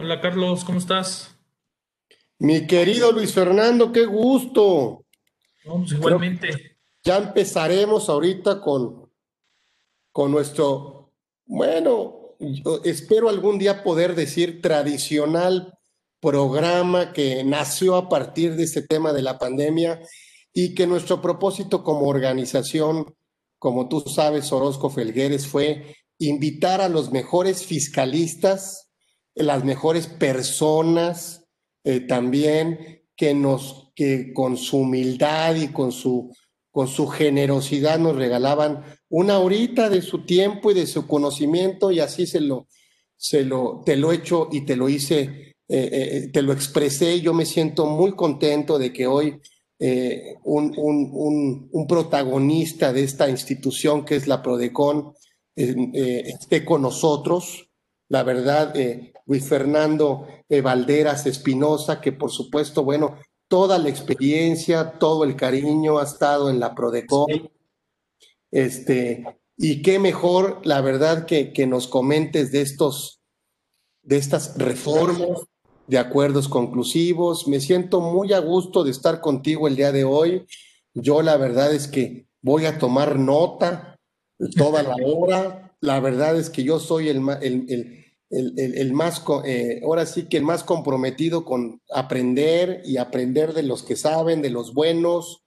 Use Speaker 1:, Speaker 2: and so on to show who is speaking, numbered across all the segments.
Speaker 1: Hola Carlos, ¿cómo estás?
Speaker 2: Mi querido Luis Fernando, qué gusto.
Speaker 1: Vamos
Speaker 2: que
Speaker 1: igualmente.
Speaker 2: ya empezaremos ahorita con, con nuestro, bueno, yo espero algún día poder decir tradicional programa que nació a partir de este tema de la pandemia y que nuestro propósito como organización, como tú sabes, Orozco Felgueres, fue invitar a los mejores fiscalistas, las mejores personas eh, también que nos, que con su humildad y con su, con su generosidad nos regalaban una horita de su tiempo y de su conocimiento y así se lo, se lo, te lo he hecho y te lo hice, eh, eh, te lo expresé. Yo me siento muy contento de que hoy un, un, un, un, protagonista de esta institución que es la Prodecon esté con nosotros. La verdad, Luis Fernando Valderas Espinosa, que por supuesto, bueno, toda la experiencia, todo el cariño ha estado en la Prodecon. Este, y qué mejor, la verdad, que, que nos comentes de estos, de estas reformas, de acuerdos conclusivos. Me siento muy a gusto de estar contigo el día de hoy. Yo la verdad es que voy a tomar nota toda la hora. La verdad es que yo soy el, el, el, el, el más, eh, ahora sí que el más comprometido con aprender y aprender de los que saben, de los buenos.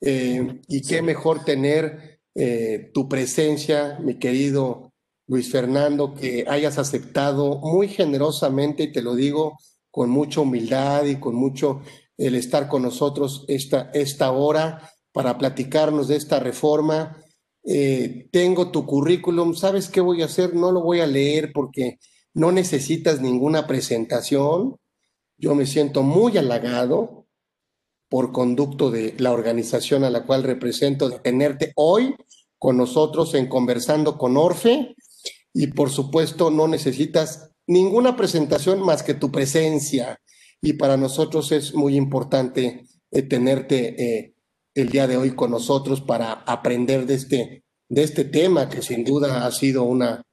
Speaker 2: Eh, y qué mejor tener eh, tu presencia, mi querido Luis Fernando, que hayas aceptado muy generosamente, y te lo digo con mucha humildad y con mucho el estar con nosotros esta, esta hora para platicarnos de esta reforma. Eh, tengo tu currículum, ¿sabes qué voy a hacer? No lo voy a leer porque no necesitas ninguna presentación. Yo me siento muy halagado por conducto de la organización a la cual represento, de tenerte hoy con nosotros en Conversando con Orfe. Y por supuesto, no necesitas ninguna presentación más que tu presencia. Y para nosotros es muy importante eh, tenerte eh, el día de hoy con nosotros para aprender de este, de este tema que sin duda ha sido una,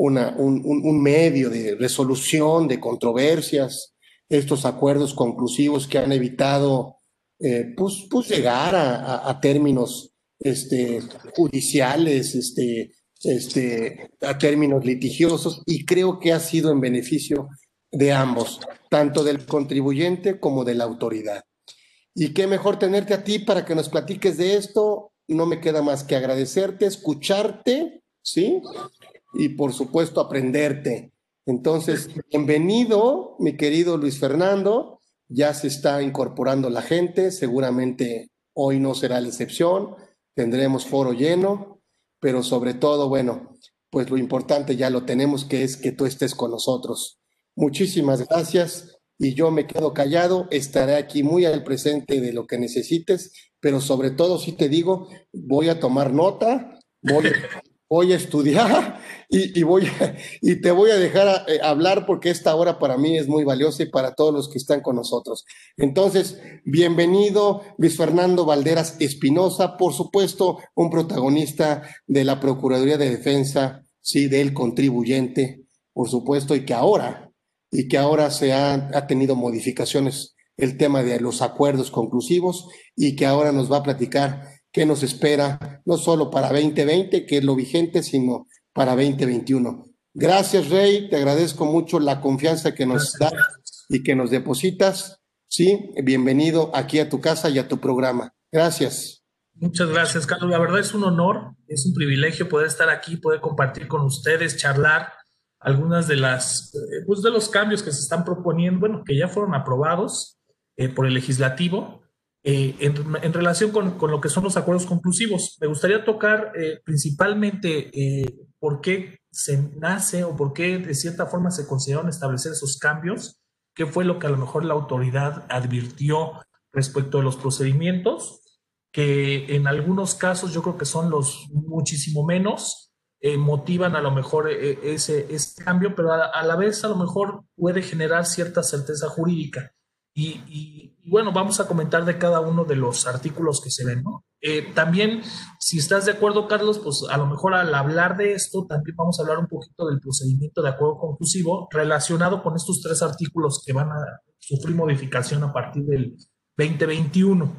Speaker 2: un, medio de resolución de controversias, estos acuerdos conclusivos que han evitado eh, pues, pues, llegar a términos este, judiciales, este, este, a términos litigiosos, y creo que ha sido en beneficio de ambos, tanto del contribuyente como de la autoridad. Y qué mejor tenerte a ti para que nos platiques de esto. No me queda más que agradecerte, escucharte, ¿sí? Y por supuesto aprenderte. Entonces, bienvenido, mi querido Luis Fernando. Ya se está incorporando la gente, seguramente hoy no será la excepción, tendremos foro lleno, pero sobre todo, bueno, pues lo importante ya lo tenemos, que es que tú estés con nosotros. Muchísimas gracias y yo me quedo callado, estaré aquí muy al presente de lo que necesites, pero sobre todo, si te digo, voy a tomar nota, voy, voy a estudiar y, voy a, y te voy a dejar eh, hablar porque esta hora para mí es muy valiosa y para todos los que están con nosotros. Entonces, bienvenido Luis Fernando Valderas Espinosa, por supuesto, un protagonista de la Procuraduría de Defensa, sí, del contribuyente, por supuesto, y que ahora y que ahora se ha, ha, tenido modificaciones el tema de los acuerdos conclusivos y que ahora nos va a platicar qué nos espera, no solo para 2020, que es lo vigente, sino para 2021. Gracias, Rey, te agradezco mucho la confianza que nos das y que nos depositas. Sí, bienvenido aquí a tu casa y a tu programa. Gracias.
Speaker 1: Muchas gracias, Carlos. La verdad es un honor, es un privilegio poder estar aquí, poder compartir con ustedes, charlar algunas de las, pues de los cambios que se están proponiendo, bueno, que ya fueron aprobados eh, por el legislativo eh, en, relación con, lo que son los acuerdos conclusivos. Me gustaría tocar eh, principalmente por qué se nace o por qué de cierta forma se consideraron establecer esos cambios, qué fue lo que a lo mejor la autoridad advirtió respecto a los procedimientos, que en algunos casos yo creo que son los muchísimo menos, eh, motivan a lo mejor eh, ese, cambio, pero a, la vez a lo mejor puede generar cierta certeza jurídica. Y, bueno, vamos a comentar de cada uno de los artículos que se ven, ¿no? Eh, también, si estás de acuerdo, Carlos, pues a lo mejor al hablar de esto, también vamos a hablar un poquito del procedimiento de acuerdo conclusivo relacionado con estos tres artículos que van a sufrir modificación a partir del 2021.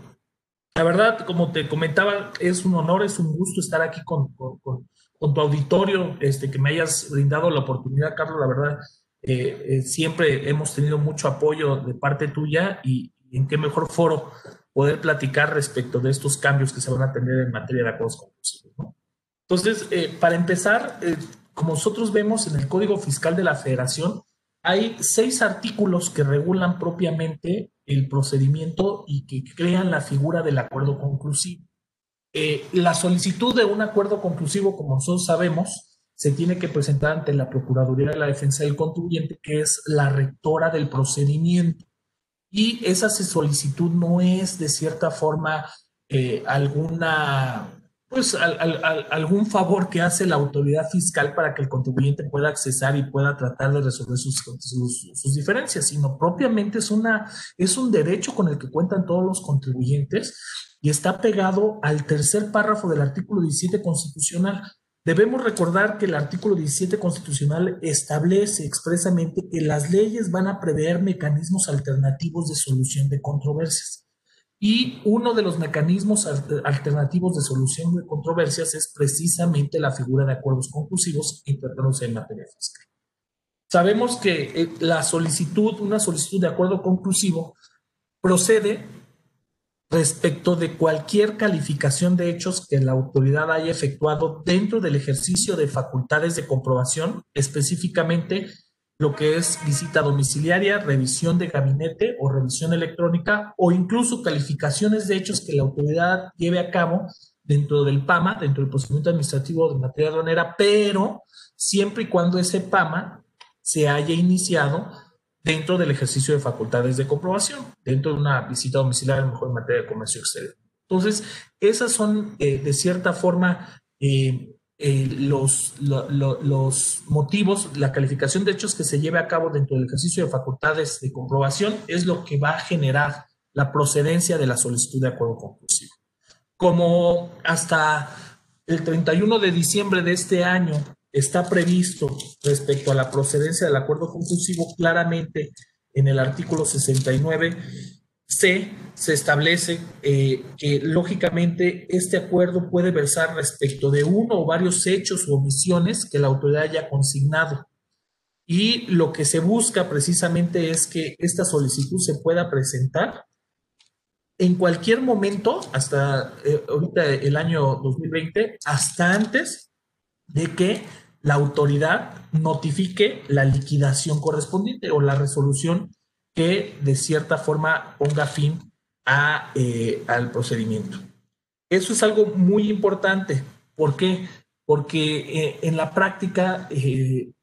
Speaker 1: La verdad, como te comentaba, es un honor, es un gusto estar aquí con, con, con, tu auditorio, este, que me hayas brindado la oportunidad, Carlos. La verdad, eh, eh, siempre hemos tenido mucho apoyo de parte tuya y, en qué mejor foro poder platicar respecto de estos cambios que se van a tener en materia de acuerdos conclusivos. ¿no? Entonces, eh, para empezar, como nosotros vemos en el Código Fiscal de la Federación, hay seis artículos que regulan propiamente el procedimiento y que crean la figura del acuerdo conclusivo. La solicitud de un acuerdo conclusivo, como nosotros sabemos, se tiene que presentar ante la Procuraduría de la Defensa del Contribuyente, que es la rectora del procedimiento. Y esa solicitud no es de cierta forma eh, alguna, pues algún favor que hace la autoridad fiscal para que el contribuyente pueda accesar y pueda tratar de resolver sus, sus, diferencias, sino propiamente es, una, es un derecho con el que cuentan todos los contribuyentes y está pegado al tercer párrafo del artículo 17 constitucional Debemos recordar que el artículo 17 constitucional establece expresamente que las leyes van a prever mecanismos alternativos de solución de controversias. Y uno de los mecanismos alternativos de solución de controversias es precisamente la figura de acuerdos conclusivos internos en materia fiscal. Sabemos que eh, la solicitud, una solicitud de acuerdo conclusivo, procede respecto de cualquier calificación de hechos que la autoridad haya efectuado dentro del ejercicio de facultades de comprobación, específicamente lo que es visita domiciliaria, revisión de gabinete o revisión electrónica o incluso calificaciones de hechos que la autoridad lleve a cabo dentro del PAMA, dentro del procedimiento administrativo de materia aduanera, pero siempre y cuando ese PAMA se haya iniciado dentro del ejercicio de facultades de comprobación, dentro de una visita domiciliaria, mejor en materia de comercio exterior. Entonces, esas son, eh, de cierta forma, eh, eh, los, los motivos, la calificación de hechos que se lleve a cabo dentro del ejercicio de facultades de comprobación es lo que va a generar la procedencia de la solicitud de acuerdo conclusivo. Como hasta el 31 de diciembre de este año está previsto respecto a la procedencia del acuerdo conclusivo claramente en el artículo 69 C se establece eh, que lógicamente este acuerdo puede versar respecto de uno o varios hechos o omisiones que la autoridad haya consignado. Y lo que se busca precisamente es que esta solicitud se pueda presentar en cualquier momento, hasta eh, ahorita el año 2020, hasta antes de que la autoridad notifique la liquidación correspondiente o la resolución que de cierta forma ponga fin a, eh, al procedimiento. Eso es algo muy importante. ¿Por qué? Porque eh, en la práctica, eh,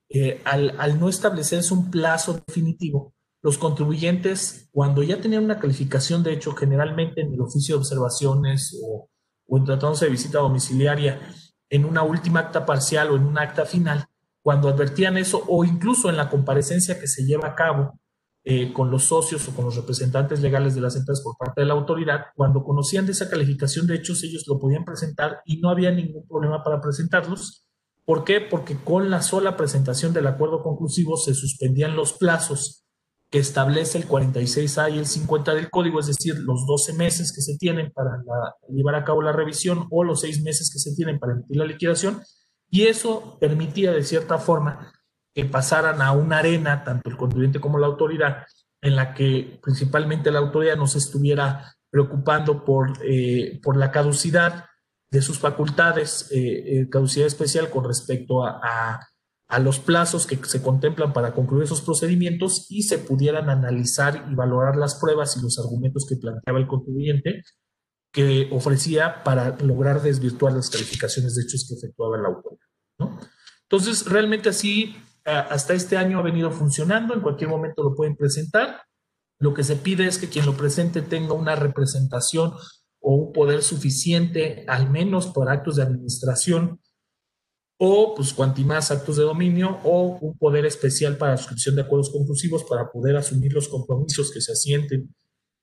Speaker 1: al, al, no establecerse un plazo definitivo, los contribuyentes, cuando ya tenían una calificación, de hecho, generalmente en el oficio de observaciones o, o en tratándose de visita domiciliaria, en una última acta parcial o en un acta final, cuando advertían eso o incluso en la comparecencia que se lleva a cabo eh, con los socios o con los representantes legales de las empresas por parte de la autoridad, cuando conocían de esa calificación de hechos, ellos lo podían presentar y no había ningún problema para presentarlos. ¿Por qué? Porque con la sola presentación del acuerdo conclusivo se suspendían los plazos establece el 46A y el 50 del código, es decir, los 12 meses que se tienen para llevar a cabo la revisión o los 6 meses que se tienen para emitir la liquidación, y eso permitía de cierta forma que pasaran a una arena, tanto el contribuyente como la autoridad, en la que principalmente la autoridad no se estuviera preocupando por, eh, por la caducidad de sus facultades, eh, eh, caducidad especial con respecto a a los plazos que se contemplan para concluir esos procedimientos y se pudieran analizar y valorar las pruebas y los argumentos que planteaba el contribuyente que ofrecía para lograr desvirtuar las calificaciones de hechos que efectuaba la autoridad. ¿no? Entonces, realmente así, hasta este año ha venido funcionando, en cualquier momento lo pueden presentar. Lo que se pide es que quien lo presente tenga una representación o un poder suficiente, al menos por actos de administración, o pues más actos de dominio o un poder especial para suscripción de acuerdos conclusivos para poder asumir los compromisos que se asienten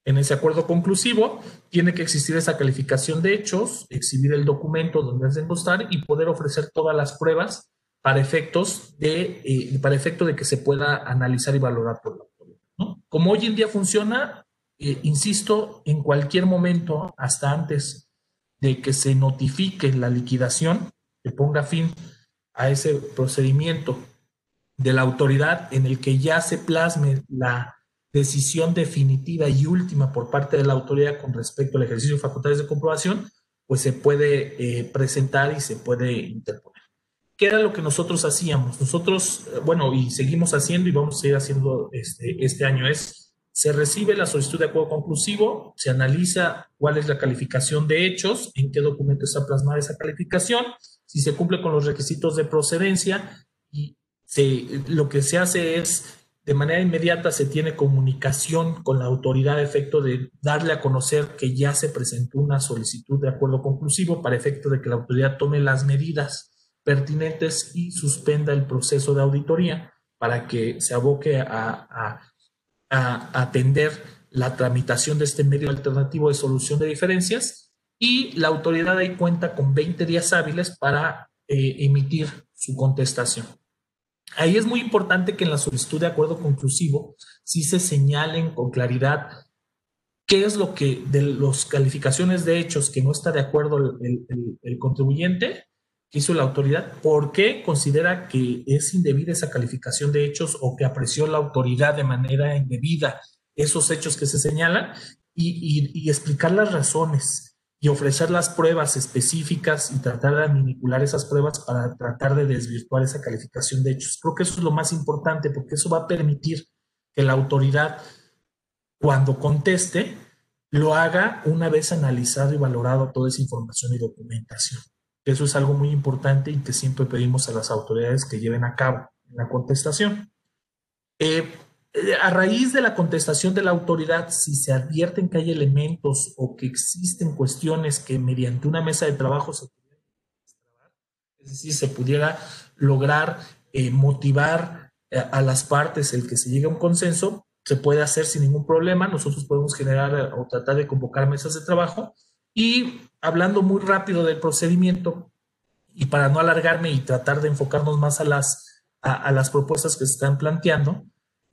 Speaker 1: En ese acuerdo conclusivo tiene que existir esa calificación de hechos, exhibir el documento donde has de constar y poder ofrecer todas las pruebas para efectos de, eh, para efecto de que se pueda analizar y valorar por la autoridad. Como hoy en día funciona, eh, insisto, en cualquier momento, hasta antes de que se notifique la liquidación, que ponga fin a ese procedimiento de la autoridad en el que ya se plasme la decisión definitiva y última por parte de la autoridad con respecto al ejercicio de facultades de comprobación, pues se puede eh, presentar y se puede interponer. ¿Qué era lo que nosotros hacíamos? Nosotros, eh, bueno, y seguimos haciendo y vamos a seguir haciendo este, este año, es, se recibe la solicitud de acuerdo conclusivo, se analiza cuál es la calificación de hechos, en qué documento está plasmada esa calificación, si se cumple con los requisitos de procedencia y lo que se hace es de manera inmediata se tiene comunicación con la autoridad a efecto de darle a conocer que ya se presentó una solicitud de acuerdo conclusivo para efecto de que la autoridad tome las medidas pertinentes y suspenda el proceso de auditoría para que se aboque a, atender la tramitación de este medio alternativo de solución de diferencias y la autoridad ahí cuenta con 20 días hábiles para eh, emitir su contestación. Ahí es muy importante que en la solicitud de acuerdo conclusivo sí se señalen con claridad qué es lo que de las calificaciones de hechos que no está de acuerdo el, contribuyente que hizo la autoridad, por qué considera que es indebida esa calificación de hechos o que apreció la autoridad de manera indebida esos hechos que se señalan y explicar las razones y ofrecer las pruebas específicas y tratar de manipular esas pruebas para tratar de desvirtuar esa calificación de hechos. Creo que eso es lo más importante porque eso va a permitir que la autoridad, cuando conteste, lo haga una vez analizado y valorado toda esa información y documentación. Eso es algo muy importante y que siempre pedimos a las autoridades que lleven a cabo la contestación. Eh, a raíz de la contestación de la autoridad, si se advierten que hay elementos o que existen cuestiones que mediante una mesa de trabajo se es decir, se pudiera lograr eh, motivar eh, a, las partes el que se llegue a un consenso, se puede hacer sin ningún problema. Nosotros podemos generar o tratar de convocar mesas de trabajo. Y hablando muy rápido del procedimiento, y para no alargarme y tratar de enfocarnos más a las, a las propuestas que se están planteando,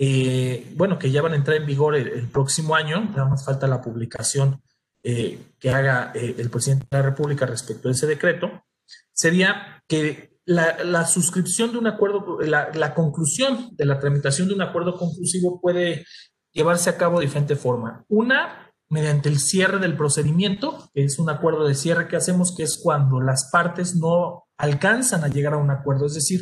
Speaker 1: eh, bueno, que ya van a entrar en vigor el, próximo año, nada más falta la publicación eh, que haga eh, el presidente de la República respecto a ese decreto, sería que la, suscripción de un acuerdo, la, la, conclusión de la tramitación de un acuerdo conclusivo puede llevarse a cabo de diferente forma. Una, mediante el cierre del procedimiento, que es un acuerdo de cierre que hacemos, que es cuando las partes no alcanzan a llegar a un acuerdo, es decir,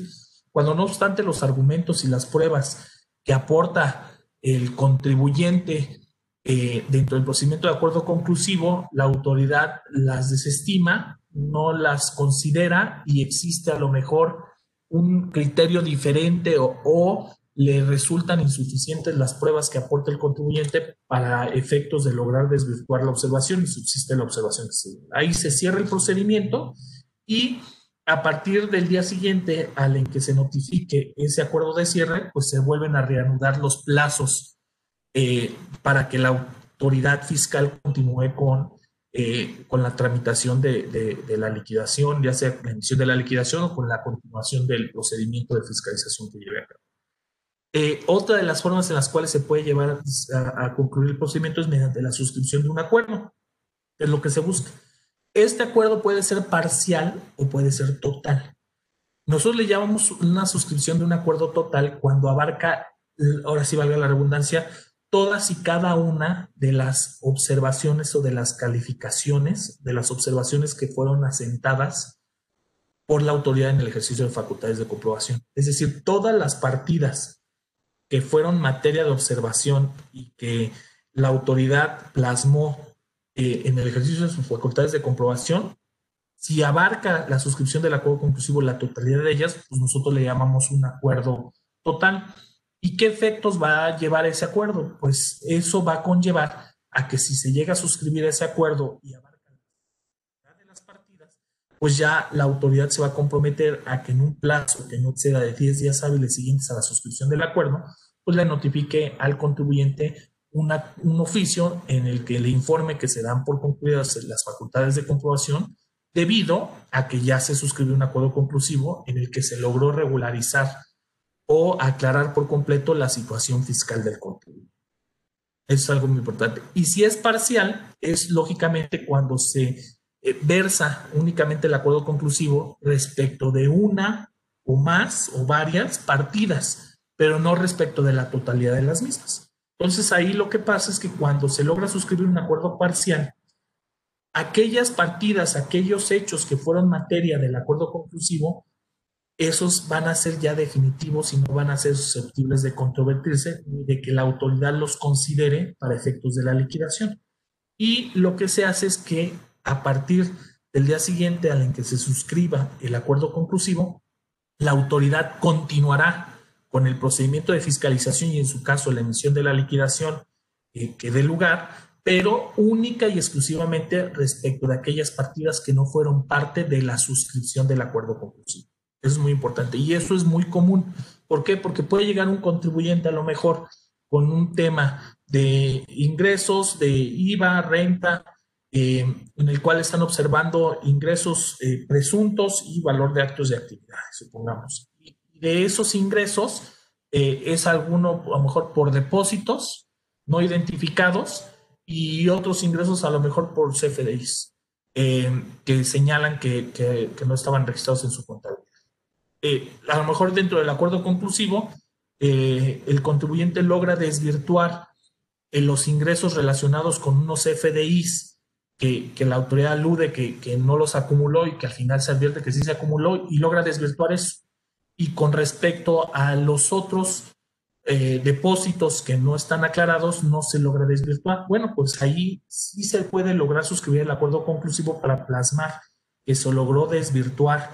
Speaker 1: cuando no obstante los argumentos y las pruebas que aporta el contribuyente eh, dentro del procedimiento de acuerdo conclusivo, la autoridad las desestima, no las considera y existe a lo mejor un criterio diferente o, le resultan insuficientes las pruebas que aporta el contribuyente para efectos de lograr desvirtuar la observación y subsiste la observación. Ahí se cierra el procedimiento y a partir del día siguiente al en que se notifique ese acuerdo de cierre, pues se vuelven a reanudar los plazos eh, para que la autoridad fiscal continúe con, eh, con la tramitación de, la liquidación, ya sea la emisión de la liquidación o con la continuación del procedimiento de fiscalización que lleve a cabo. Eh, otra de las formas en las cuales se puede llevar a, a concluir el procedimiento es mediante la suscripción de un acuerdo, es lo que se busca. Este acuerdo puede ser parcial o puede ser total. Nosotros le llamamos una suscripción de un acuerdo total cuando abarca, ahora sí valga la redundancia, todas y cada una de las observaciones o de las calificaciones, de las observaciones que fueron asentadas por la autoridad en el ejercicio de facultades de comprobación. Es decir, todas las partidas que fueron materia de observación y que la autoridad plasmó eh, en el ejercicio de sus facultades de comprobación, si abarca la suscripción del acuerdo conclusivo la totalidad de ellas, pues nosotros le llamamos un acuerdo total. ¿Y qué efectos va a llevar ese acuerdo? Pues eso va a conllevar a que si se llega a suscribir ese acuerdo y abarca la de las partidas, pues ya la autoridad se va a comprometer a que en un plazo que no exceda de 10 días hábiles siguientes a la suscripción del acuerdo, pues le notifique al contribuyente un oficio en el que le informe que se dan por concluidas las facultades de comprobación debido a que ya se suscribió un acuerdo conclusivo en el que se logró regularizar o aclarar por completo la situación fiscal del contribuyente. Eso es algo muy importante. Y si es parcial, es lógicamente cuando se eh, versa únicamente el acuerdo conclusivo respecto de una o más o varias partidas, pero no respecto de la totalidad de las mismas. Entonces ahí lo que pasa es que cuando se logra suscribir un acuerdo parcial, aquellas partidas, aquellos hechos que fueron materia del acuerdo conclusivo, esos van a ser ya definitivos y no van a ser susceptibles de controvertirse ni de que la autoridad los considere para efectos de la liquidación. Y lo que se hace es que a partir del día siguiente al en que se suscriba el acuerdo conclusivo, la autoridad continuará con el procedimiento de fiscalización y en su caso la emisión de la liquidación eh, que dé lugar, pero única y exclusivamente respecto de aquellas partidas que no fueron parte de la suscripción del acuerdo conclusivo. Eso es muy importante y eso es muy común. ¿Por qué? Porque puede llegar un contribuyente a lo mejor con un tema de ingresos, de IVA, renta, eh, en el cual están observando ingresos eh, presuntos y valor de actos de actividad, supongamos de esos ingresos eh, es alguno a lo mejor por depósitos no identificados y otros ingresos a lo mejor por CFDIs eh, que señalan que, que, no estaban registrados en su contabilidad. Eh, a lo mejor dentro del acuerdo conclusivo, el contribuyente logra desvirtuar los ingresos relacionados con unos CFDIs que, que la autoridad alude que, que no los acumuló y que al final se advierte que sí se acumuló y logra desvirtuar eso y con respecto a los otros eh, depósitos que no están aclarados, no se logra desvirtuar. Bueno, pues ahí sí se puede lograr suscribir el acuerdo conclusivo para plasmar que se logró desvirtuar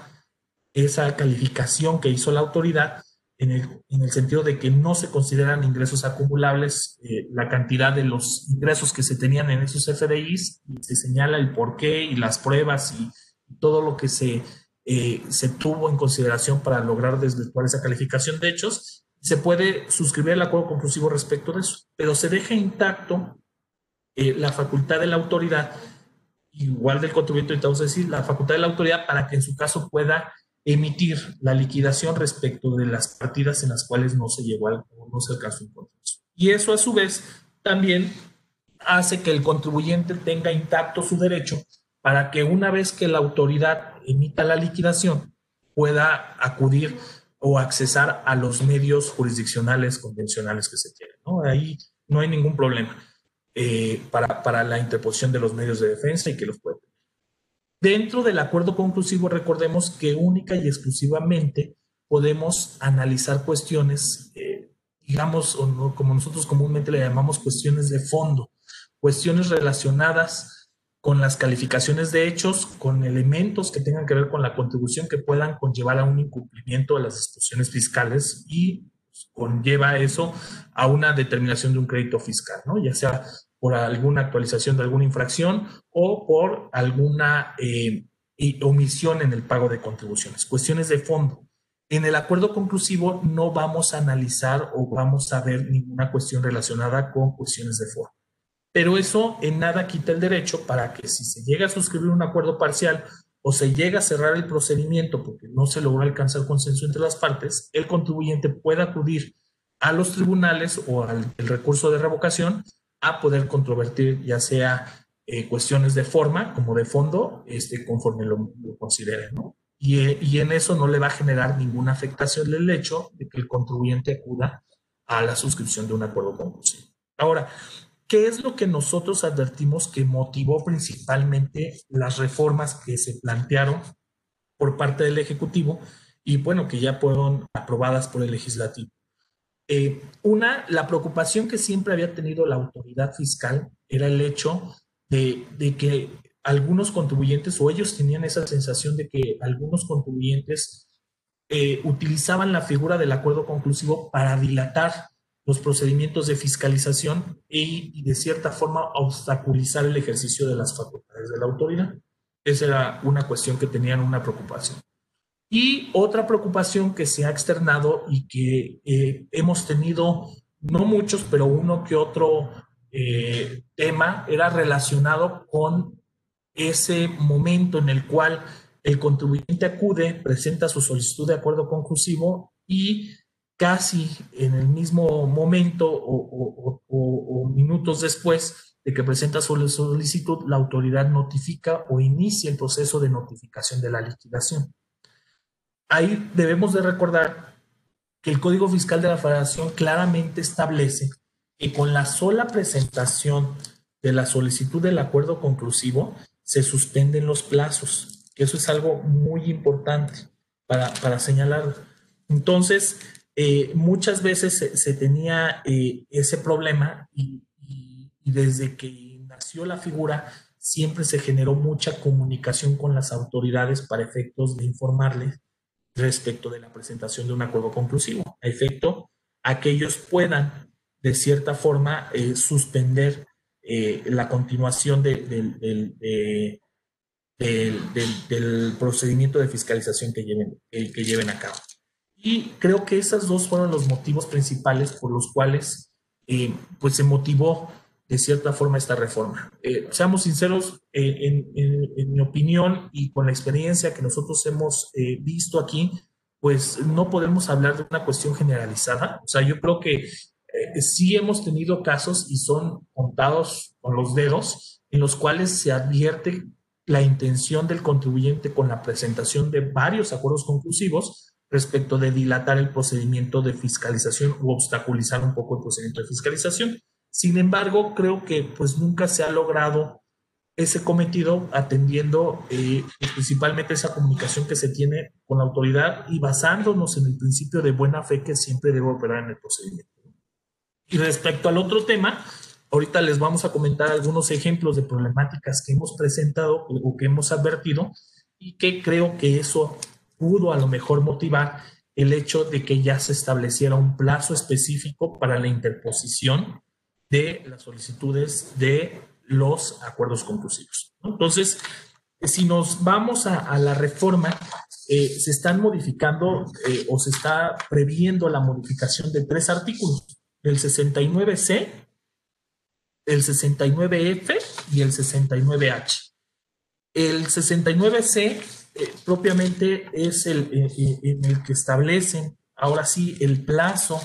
Speaker 1: esa calificación que hizo la autoridad en el, en el sentido de que no se consideran ingresos acumulables eh, la cantidad de los ingresos que se tenían en esos FDIs y se señala el porqué y las pruebas y todo lo que se eh, se tuvo en consideración para lograr desvirtuar esa calificación de hechos. Se puede suscribir el acuerdo conclusivo respecto de eso, pero se deja intacto eh, la facultad de la autoridad, igual del contribuyente, a decir, la facultad de la autoridad para que en su caso pueda emitir la liquidación respecto de las partidas en las cuales no se llegó al, no se alcanzó un. Y eso a su vez también hace que el contribuyente tenga intacto su derecho para que una vez que la autoridad emita la liquidación pueda acudir o accesar a los medios jurisdiccionales convencionales que se quieren. ¿no? Ahí no hay ningún problema eh, para, para, la interposición de los medios de defensa y que los puede. Dentro del acuerdo conclusivo, recordemos que única y exclusivamente podemos analizar cuestiones, eh, digamos, o como nosotros comúnmente le llamamos cuestiones de fondo, cuestiones relacionadas con las calificaciones de hechos, con elementos que tengan que ver con la contribución que puedan conllevar a un incumplimiento de las disposiciones fiscales y conlleva eso a una determinación de un crédito fiscal, ¿no? Ya sea por alguna actualización de alguna infracción o por alguna eh, omisión en el pago de contribuciones. Cuestiones de fondo. En el acuerdo conclusivo no vamos a analizar o vamos a ver ninguna cuestión relacionada con cuestiones de forma pero eso en nada quita el derecho para que si se llega a suscribir un acuerdo parcial o se llega a cerrar el procedimiento porque no se logró alcanzar consenso entre las partes, el contribuyente pueda acudir a los tribunales o al recurso de revocación a poder controvertir ya sea eh, cuestiones de forma como de fondo, este, conforme lo, considere, ¿no? Y, y, en eso no le va a generar ninguna afectación del hecho de que el contribuyente acuda a la suscripción de un acuerdo conclusivo. Ahora, ¿Qué es lo que nosotros advertimos que motivó principalmente las reformas que se plantearon por parte del Ejecutivo y bueno, que ya fueron aprobadas por el Legislativo? Eh, una, la preocupación que siempre había tenido la autoridad fiscal era el hecho de, que algunos contribuyentes o ellos tenían esa sensación de que algunos contribuyentes eh, utilizaban la figura del acuerdo conclusivo para dilatar los procedimientos de fiscalización y, de cierta forma obstaculizar el ejercicio de las facultades de la autoridad. Esa era una cuestión que tenían una preocupación. Y otra preocupación que se ha externado y que eh, hemos tenido, no muchos, pero uno que otro eh, tema era relacionado con ese momento en el cual el contribuyente acude, presenta su solicitud de acuerdo conclusivo y casi en el mismo momento o, minutos después de que presenta su solicitud, la autoridad notifica o inicia el proceso de notificación de la liquidación. Ahí debemos de recordar que el Código Fiscal de la Federación claramente establece que con la sola presentación de la solicitud del acuerdo conclusivo se suspenden los plazos, eso es algo muy importante para, para señalar. Entonces, eh, muchas veces se, tenía eh, ese problema y, desde que nació la figura siempre se generó mucha comunicación con las autoridades para efectos de informarles respecto de la presentación de un acuerdo conclusivo, a efecto a que ellos puedan de cierta forma eh, suspender la continuación del, del, procedimiento de fiscalización que lleven, que lleven a cabo. Y creo que esos dos fueron los motivos principales por los cuales eh, pues se motivó de cierta forma esta reforma. Eh, seamos sinceros, eh, en, mi opinión y con la experiencia que nosotros hemos visto aquí, pues no podemos hablar de una cuestión generalizada. O sea, yo creo que sí hemos tenido casos y son contados con los dedos en los cuales se advierte la intención del contribuyente con la presentación de varios acuerdos conclusivos respecto de dilatar el procedimiento de fiscalización u obstaculizar un poco el procedimiento de fiscalización. Sin embargo, creo que pues nunca se ha logrado ese cometido atendiendo eh, principalmente esa comunicación que se tiene con la autoridad y basándonos en el principio de buena fe que siempre debe operar en el procedimiento. Y respecto al otro tema, ahorita les vamos a comentar algunos ejemplos de problemáticas que hemos presentado o que hemos advertido y que creo que eso pudo a lo mejor motivar el hecho de que ya se estableciera un plazo específico para la interposición de las solicitudes de los acuerdos conclusivos. Entonces, si nos vamos a, la reforma, eh, se están modificando eh, o se está previendo la modificación de tres artículos, el 69C, el 69F y el 69H. El 69C eh, propiamente es el eh, eh, en el que establecen ahora sí el plazo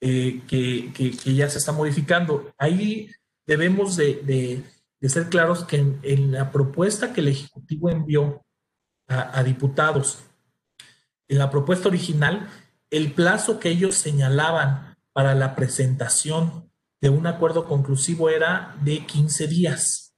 Speaker 1: que, ya se está modificando. Ahí debemos de, ser claros que en, la propuesta que el Ejecutivo envió a, a diputados, en la propuesta original, el plazo que ellos señalaban para la presentación de un acuerdo conclusivo era de 15 días.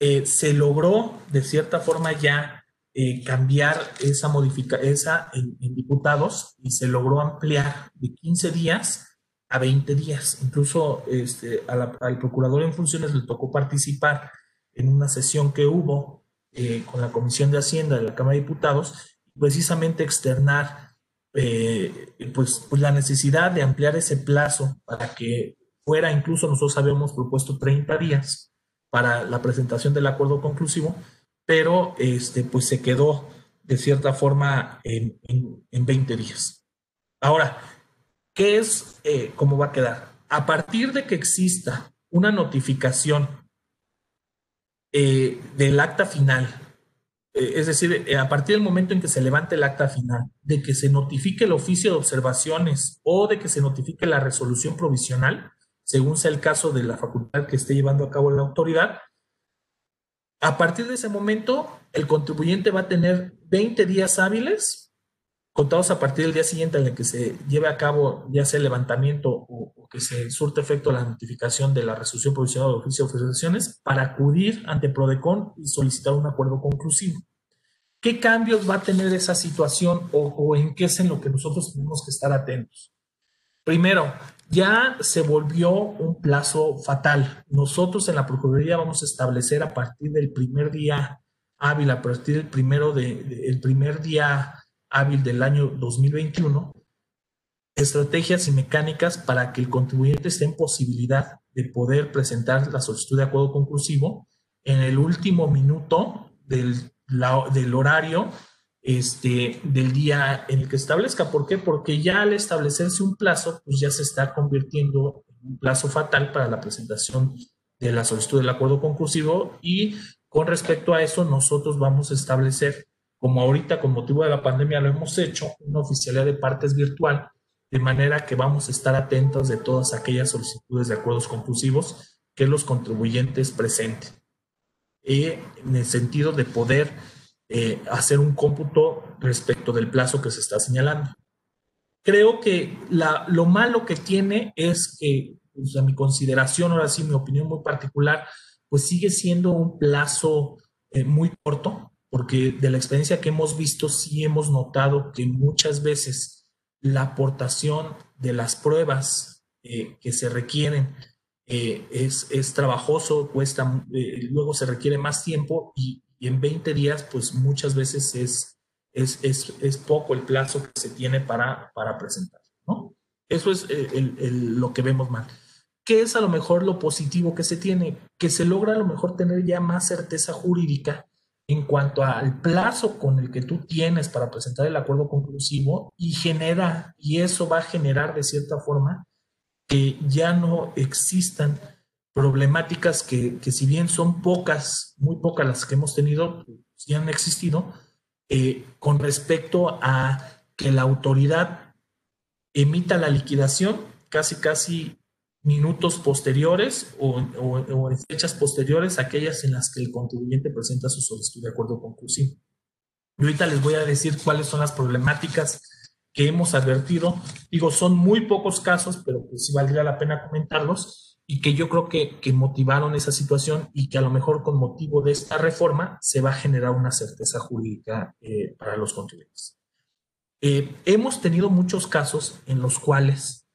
Speaker 1: se logró de cierta forma ya eh, cambiar esa modifica esa en, diputados y se logró ampliar de 15 días a 20 días. Incluso este, al procurador en funciones le tocó participar en una sesión que hubo eh, con la Comisión de Hacienda de la Cámara de Diputados, precisamente externar eh, pues, pues la necesidad de ampliar ese plazo para que fuera, incluso nosotros habíamos propuesto 30 días para la presentación del acuerdo conclusivo, pero este, pues se quedó de cierta forma en, en, 20 días. Ahora, ¿qué es, eh, cómo va a quedar? A partir de que exista una notificación eh, del acta final, eh, es decir, a partir del momento en que se levante el acta final, de que se notifique el oficio de observaciones o de que se notifique la resolución provisional, según sea el caso de la facultad que esté llevando a cabo la autoridad, a partir de ese momento, el contribuyente va a tener 20 días hábiles, contados a partir del día siguiente en el que se lleve a cabo ya sea el levantamiento o, que se surte efecto la notificación de la resolución provisional de oficio de ofreciciones, para acudir ante PRODECON y solicitar un acuerdo conclusivo. ¿Qué cambios va a tener esa situación o, o en qué es en lo que nosotros tenemos que estar atentos? Primero, ya se volvió un plazo fatal. Nosotros en la Procuraduría vamos a establecer a partir del primer día hábil, a partir del primero de, primer día hábil del año 2021, estrategias y mecánicas para que el contribuyente esté en posibilidad de poder presentar la solicitud de acuerdo conclusivo en el último minuto del, del horario este, del día en el que establezca. ¿Por qué? Porque ya al establecerse un plazo, pues ya se está convirtiendo en un plazo fatal para la presentación de la solicitud del acuerdo conclusivo y con respecto a eso nosotros vamos a establecer, como ahorita con motivo de la pandemia lo hemos hecho, una oficialidad de partes virtual, de manera que vamos a estar atentos de todas aquellas solicitudes de acuerdos conclusivos que los contribuyentes presenten, eh, en el sentido de poder eh, hacer un cómputo respecto del plazo que se está señalando. Creo que lo malo que tiene es que, pues, a mi consideración, ahora sí, mi opinión muy particular, pues sigue siendo un plazo eh, muy corto, porque de la experiencia que hemos visto, sí hemos notado que muchas veces la aportación de las pruebas eh, que se requieren es, es, trabajoso, cuesta, luego se requiere más tiempo y, y en 20 días, pues muchas veces es es, es, es, poco el plazo que se tiene para, para presentar, ¿no? Eso es eh, lo que vemos mal. ¿Qué es a lo mejor lo positivo que se tiene? Que se logra a lo mejor tener ya más certeza jurídica en cuanto al plazo con el que tú tienes para presentar el acuerdo conclusivo y genera, y eso va a generar de cierta forma que ya no existan problemáticas que, que si bien son pocas, muy pocas las que hemos tenido, si han existido, eh, con respecto a que la autoridad emita la liquidación casi, casi minutos posteriores o, en fechas posteriores aquellas en las que el contribuyente presenta su solicitud de acuerdo conclusivo. Y ahorita les voy a decir cuáles son las problemáticas que hemos advertido. Digo, son muy pocos casos, pero pues sí valdría la pena comentarlos y que yo creo que, que, motivaron esa situación y que a lo mejor con motivo de esta reforma se va a generar una certeza jurídica eh, para los contribuyentes. Eh, hemos tenido muchos casos en los cuales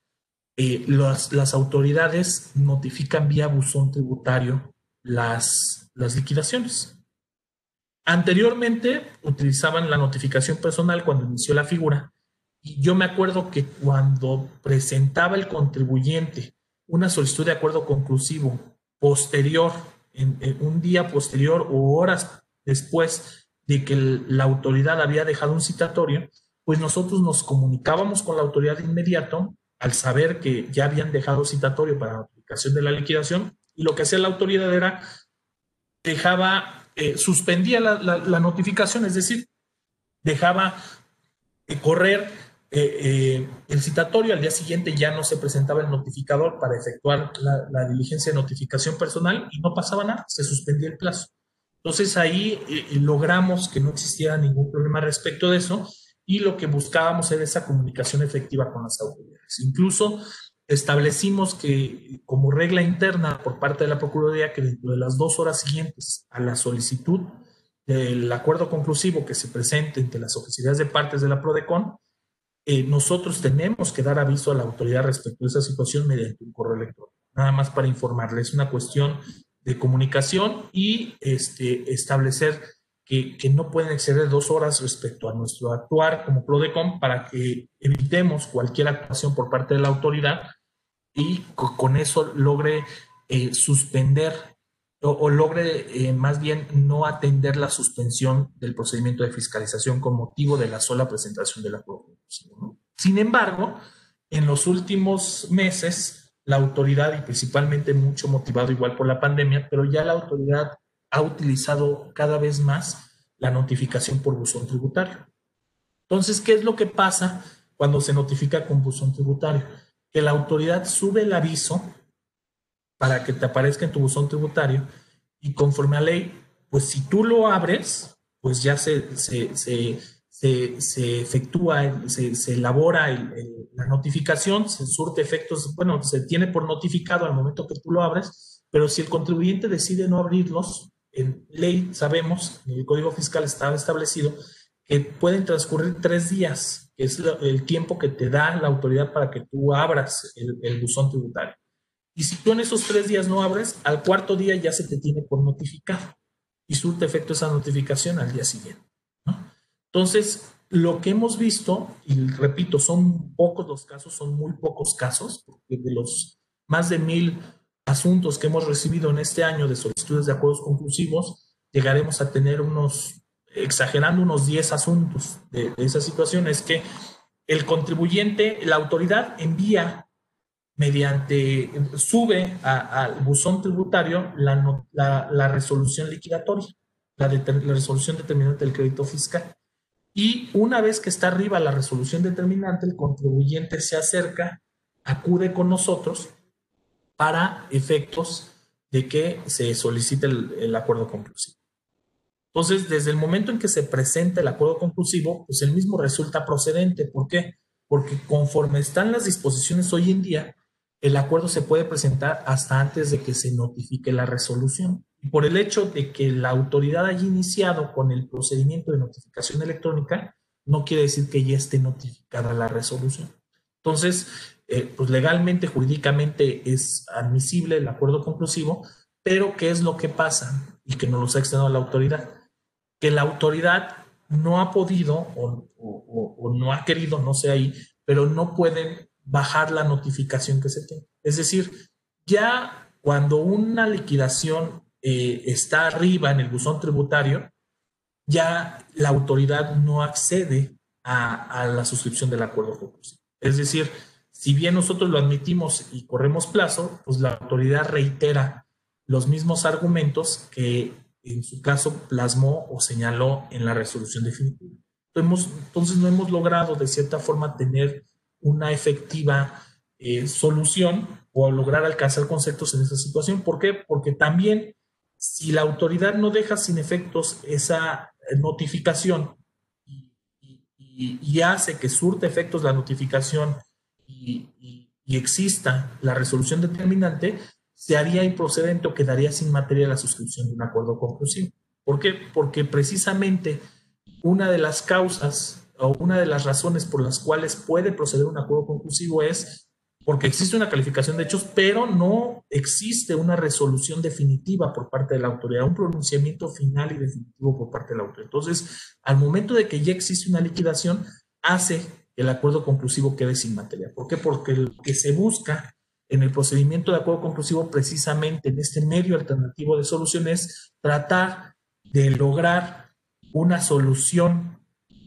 Speaker 1: eh, las, las, autoridades notifican vía buzón tributario las, las liquidaciones. Anteriormente utilizaban la notificación personal cuando inició la figura y yo me acuerdo que cuando presentaba el contribuyente una solicitud de acuerdo conclusivo posterior, en, un día posterior o horas después de que la autoridad había dejado un citatorio, pues nosotros nos comunicábamos con la autoridad de inmediato al saber que ya habían dejado citatorio para la aplicación de la liquidación y lo que hacía la autoridad era dejaba, eh, suspendía la, la, notificación, es decir, dejaba eh, correr eh, eh, el citatorio, al día siguiente ya no se presentaba el notificador para efectuar la, diligencia de notificación personal y no pasaba nada, se suspendía el plazo. Entonces ahí eh, logramos que no existiera ningún problema respecto de eso y lo que buscábamos era esa comunicación efectiva con las autoridades. Incluso establecimos que como regla interna por parte de la Procuraduría que dentro de las dos horas siguientes a la solicitud del acuerdo conclusivo que se presente entre las oficialidades de partes de la PRODECON, eh, nosotros tenemos que dar aviso a la autoridad respecto a esa situación mediante un correo electrónico. Nada más para informarles, es una cuestión de comunicación y este, establecer que, no pueden exceder dos horas respecto a nuestro actuar como PRODECOM para que evitemos cualquier actuación por parte de la autoridad y con eso logre eh, suspender o, logre eh, más bien no atender la suspensión del procedimiento de fiscalización con motivo de la sola presentación de la ¿no? Sin embargo, en los últimos meses, la autoridad, y principalmente mucho motivado igual por la pandemia, pero ya la autoridad ha utilizado cada vez más la notificación por buzón tributario. Entonces, ¿qué es lo que pasa cuando se notifica con buzón tributario? Que la autoridad sube el aviso para que te aparezca en tu buzón tributario y conforme a ley, pues si tú lo abres, pues ya se, se, se, se efectúa, se, elabora la notificación, se surte efectos, bueno, se tiene por notificado al momento que tú lo abres, pero si el contribuyente decide no abrirlos, en ley sabemos, en el Código Fiscal está establecido, que pueden transcurrir tres días, que es el tiempo que te da la autoridad para que tú abras el, el buzón tributario. Y si tú en esos tres días no abres, al cuarto día ya se te tiene por notificado y surte efecto esa notificación al día siguiente. Entonces, lo que hemos visto, y repito, son pocos los casos, son muy pocos casos, porque de los más de mil asuntos que hemos recibido en este año de solicitudes de acuerdos conclusivos, llegaremos a tener unos, exagerando, unos 10 asuntos de, de esa situación, es que el contribuyente, la autoridad envía mediante, sube al buzón tributario la, resolución liquidatoria, la resolución determinante del crédito fiscal. Y una vez que está arriba la resolución determinante, el contribuyente se acerca, acude con nosotros para efectos de que se solicite el, acuerdo conclusivo. Entonces, desde el momento en que se presenta el acuerdo conclusivo, pues el mismo resulta procedente. ¿Por qué? Porque conforme están las disposiciones hoy en día, el acuerdo se puede presentar hasta antes de que se notifique la resolución. Y por el hecho de que la autoridad haya iniciado con el procedimiento de notificación electrónica, no quiere decir que ya esté notificada la resolución. Entonces, eh, pues legalmente, jurídicamente es admisible el acuerdo conclusivo, pero ¿qué es lo que pasa? Y que nos lo ha extendido la autoridad. Que la autoridad no ha podido o, no ha querido, no sé ahí, pero no pueden bajar la notificación que se tiene. Es decir, ya cuando una liquidación eh, está arriba en el buzón tributario, ya la autoridad no accede a, la suscripción del acuerdo. Es decir, si bien nosotros lo admitimos y corremos plazo, pues la autoridad reitera los mismos argumentos que en su caso plasmó o señaló en la resolución definitiva. Entonces no hemos logrado de cierta forma tener una efectiva eh, solución o lograr alcanzar conceptos en esa situación. ¿Por qué? Porque también si la autoridad no deja sin efectos esa notificación y, hace que surte efectos la notificación y, exista la resolución determinante, se haría improcedente o quedaría sin materia la suscripción de un acuerdo conclusivo. ¿Por qué? Porque precisamente una de las causas o una de las razones por las cuales puede proceder un acuerdo conclusivo es porque existe una calificación de hechos, pero no existe una resolución definitiva por parte de la autoridad, un pronunciamiento final y definitivo por parte de la autoridad. Entonces, al momento de que ya existe una liquidación, hace que el acuerdo conclusivo quede sin materia. ¿Por qué? Porque lo que se busca en el procedimiento de acuerdo conclusivo, precisamente en este medio alternativo de solución, es tratar de lograr una solución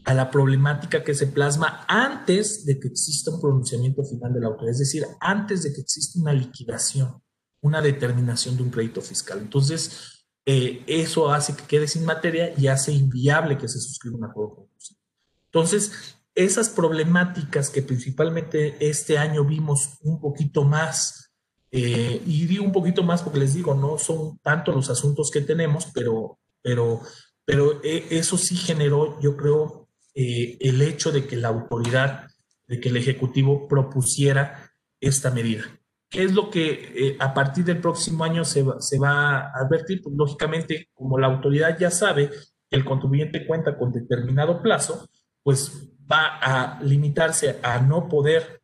Speaker 1: a la problemática que se plasma antes de que exista un pronunciamiento final de la autoridad, es decir, antes de que exista una liquidación, una determinación de un crédito fiscal. Entonces, eh, eso hace que quede sin materia y hace inviable que se suscriba un acuerdo conclusivo. Entonces, esas problemáticas que principalmente este año vimos un poquito más, eh, y digo un poquito más porque les digo, no son tanto los asuntos que tenemos, pero, pero, pero eh, eso sí generó, yo creo, eh, el hecho de que la autoridad, de que el Ejecutivo propusiera esta medida. ¿Qué es lo que eh, a partir del próximo año se va, a advertir? Pues lógicamente, como la autoridad ya sabe que el contribuyente cuenta con determinado plazo, pues va a limitarse a no poder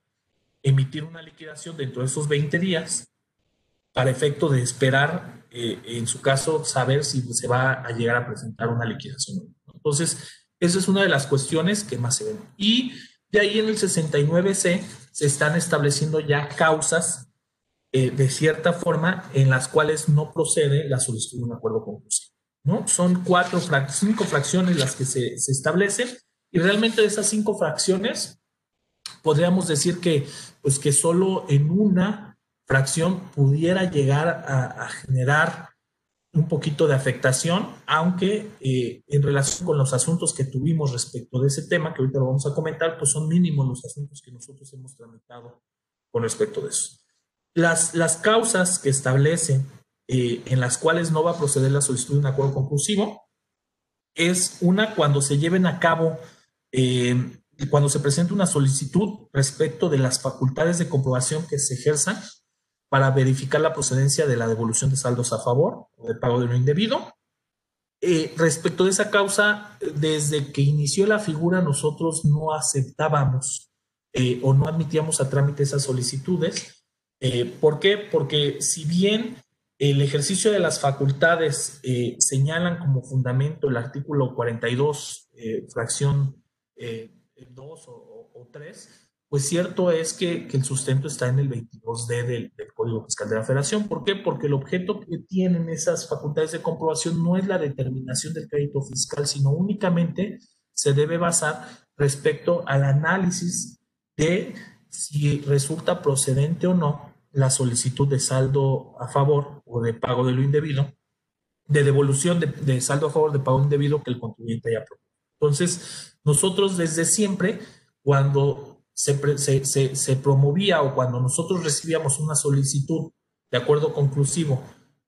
Speaker 1: emitir una liquidación dentro de esos 20 días para efecto de esperar, eh, en su caso, saber si se va a llegar a presentar una liquidación. Entonces, esa es una de las cuestiones que más se ven. Y de ahí en el 69C se están estableciendo ya causas eh, de cierta forma en las cuales no procede la solicitud de un acuerdo conclusivo. ¿no? Son cuatro, cinco fracciones las que se, establecen y realmente de esas cinco fracciones podríamos decir que, pues que solo en una fracción pudiera llegar a generar un poquito de afectación, aunque eh, en relación con los asuntos que tuvimos respecto de ese tema, que ahorita lo vamos a comentar, pues son mínimos los asuntos que nosotros hemos tramitado con respecto de eso. Las, las causas que establece eh, en las cuales no va a proceder la solicitud de un acuerdo conclusivo es una cuando se lleven a cabo, eh, cuando se presente una solicitud respecto de las facultades de comprobación que se ejerzan para verificar la procedencia de la devolución de saldos a favor o de pago de lo indebido. Eh, respecto de esa causa, desde que inició la figura, nosotros no aceptábamos eh, o no admitíamos a trámite esas solicitudes. Eh, ¿Por qué? Porque si bien el ejercicio de las facultades señalan como fundamento el artículo 42, fracción 2 o, o 3, pues cierto es que, el sustento está en el 22D del, Código Fiscal de la Federación. ¿Por qué? Porque el objeto que tienen esas facultades de comprobación no es la determinación del crédito fiscal, sino únicamente se debe basar respecto al análisis de si resulta procedente o no la solicitud de saldo a favor o de pago de lo indebido, de devolución de, saldo a favor de pago indebido que el contribuyente haya propuesto. Entonces, nosotros desde siempre, cuando se, se, se, promovía o cuando nosotros recibíamos una solicitud de acuerdo conclusivo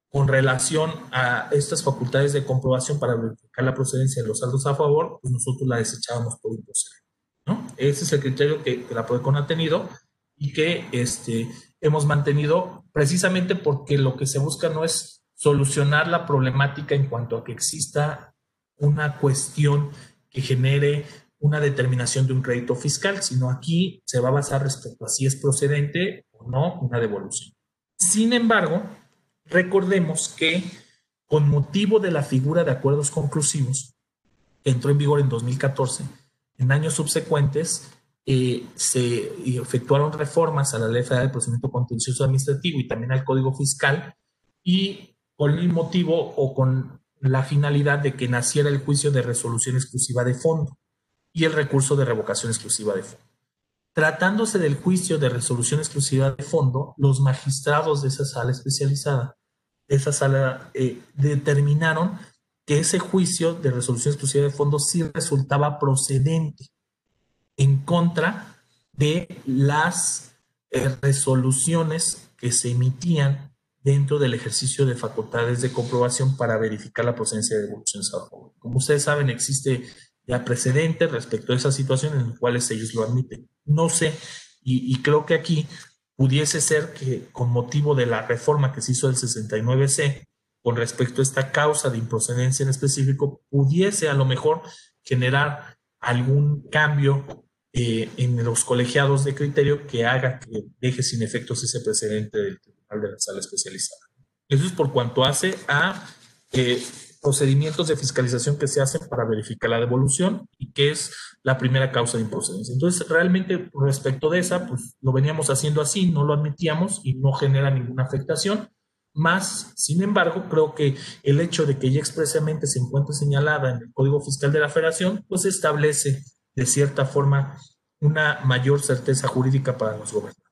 Speaker 1: con relación a estas facultades de comprobación para verificar la procedencia de los saldos a favor, pues nosotros la desechábamos por imposible. ¿no? Ese es el criterio que, que la PRODECON ha tenido y que este, hemos mantenido precisamente porque lo que se busca no es solucionar la problemática en cuanto a que exista una cuestión que genere una determinación de un crédito fiscal, sino aquí se va a basar respecto a si es procedente o no una devolución. Sin embargo, recordemos que con motivo de la figura de acuerdos conclusivos, que entró en vigor en 2014, en años subsecuentes eh, se efectuaron reformas a la Ley Federal de Procedimiento Contencioso Administrativo y también al Código Fiscal y con el motivo o con la finalidad de que naciera el juicio de resolución exclusiva de fondo y el recurso de revocación exclusiva de fondo. Tratándose del juicio de resolución exclusiva de fondo, los magistrados de esa sala especializada, esa sala, eh, determinaron que ese juicio de resolución exclusiva de fondo sí resultaba procedente en contra de las eh, resoluciones que se emitían dentro del ejercicio de facultades de comprobación para verificar la procedencia de devoluciones a favor. Como ustedes saben, existe ya precedente respecto a esa situación en las cuales ellos lo admiten. No sé, y, creo que aquí pudiese ser que con motivo de la reforma que se hizo del 69C con respecto a esta causa de improcedencia en específico, pudiese a lo mejor generar algún cambio eh, en los colegiados de criterio que haga que deje sin efectos ese precedente del de la sala especializada. Eso es por cuanto hace a eh, procedimientos de fiscalización que se hacen para verificar la devolución y que es la primera causa de improcedencia. Entonces, realmente respecto de esa, pues lo veníamos haciendo así, no lo admitíamos y no genera ninguna afectación. Más, sin embargo, creo que el hecho de que ya expresamente se encuentre señalada en el Código Fiscal de la Federación, pues establece de cierta forma una mayor certeza jurídica para los gobiernos.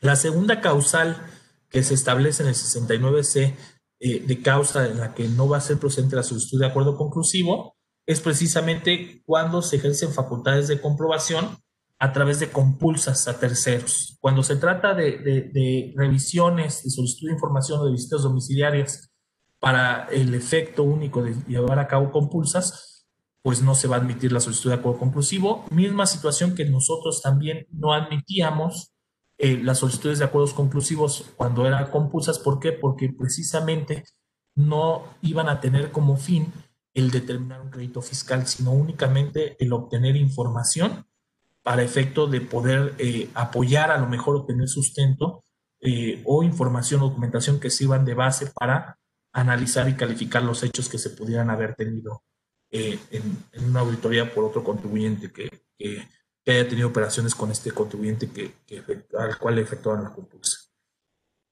Speaker 1: La segunda causal que se establece en el 69C eh, de causa en la que no va a ser procedente la solicitud de acuerdo conclusivo, es precisamente cuando se ejercen facultades de comprobación a través de compulsas a terceros. Cuando se trata de, de revisiones, de solicitud de información o de visitas domiciliarias para el efecto único de llevar a cabo compulsas, pues no se va a admitir la solicitud de acuerdo conclusivo. Misma situación que nosotros también no admitíamos eh, las solicitudes de acuerdos conclusivos cuando eran compulsas. ¿Por qué? Porque precisamente no iban a tener como fin el determinar un crédito fiscal, sino únicamente el obtener información para efecto de poder eh, apoyar, a lo mejor obtener sustento eh, o información o documentación que sirvan de base para analizar y calificar los hechos que se pudieran haber tenido en, una auditoría por otro contribuyente que, que que haya tenido operaciones con este contribuyente que, al cual le efectuaron la compulsa.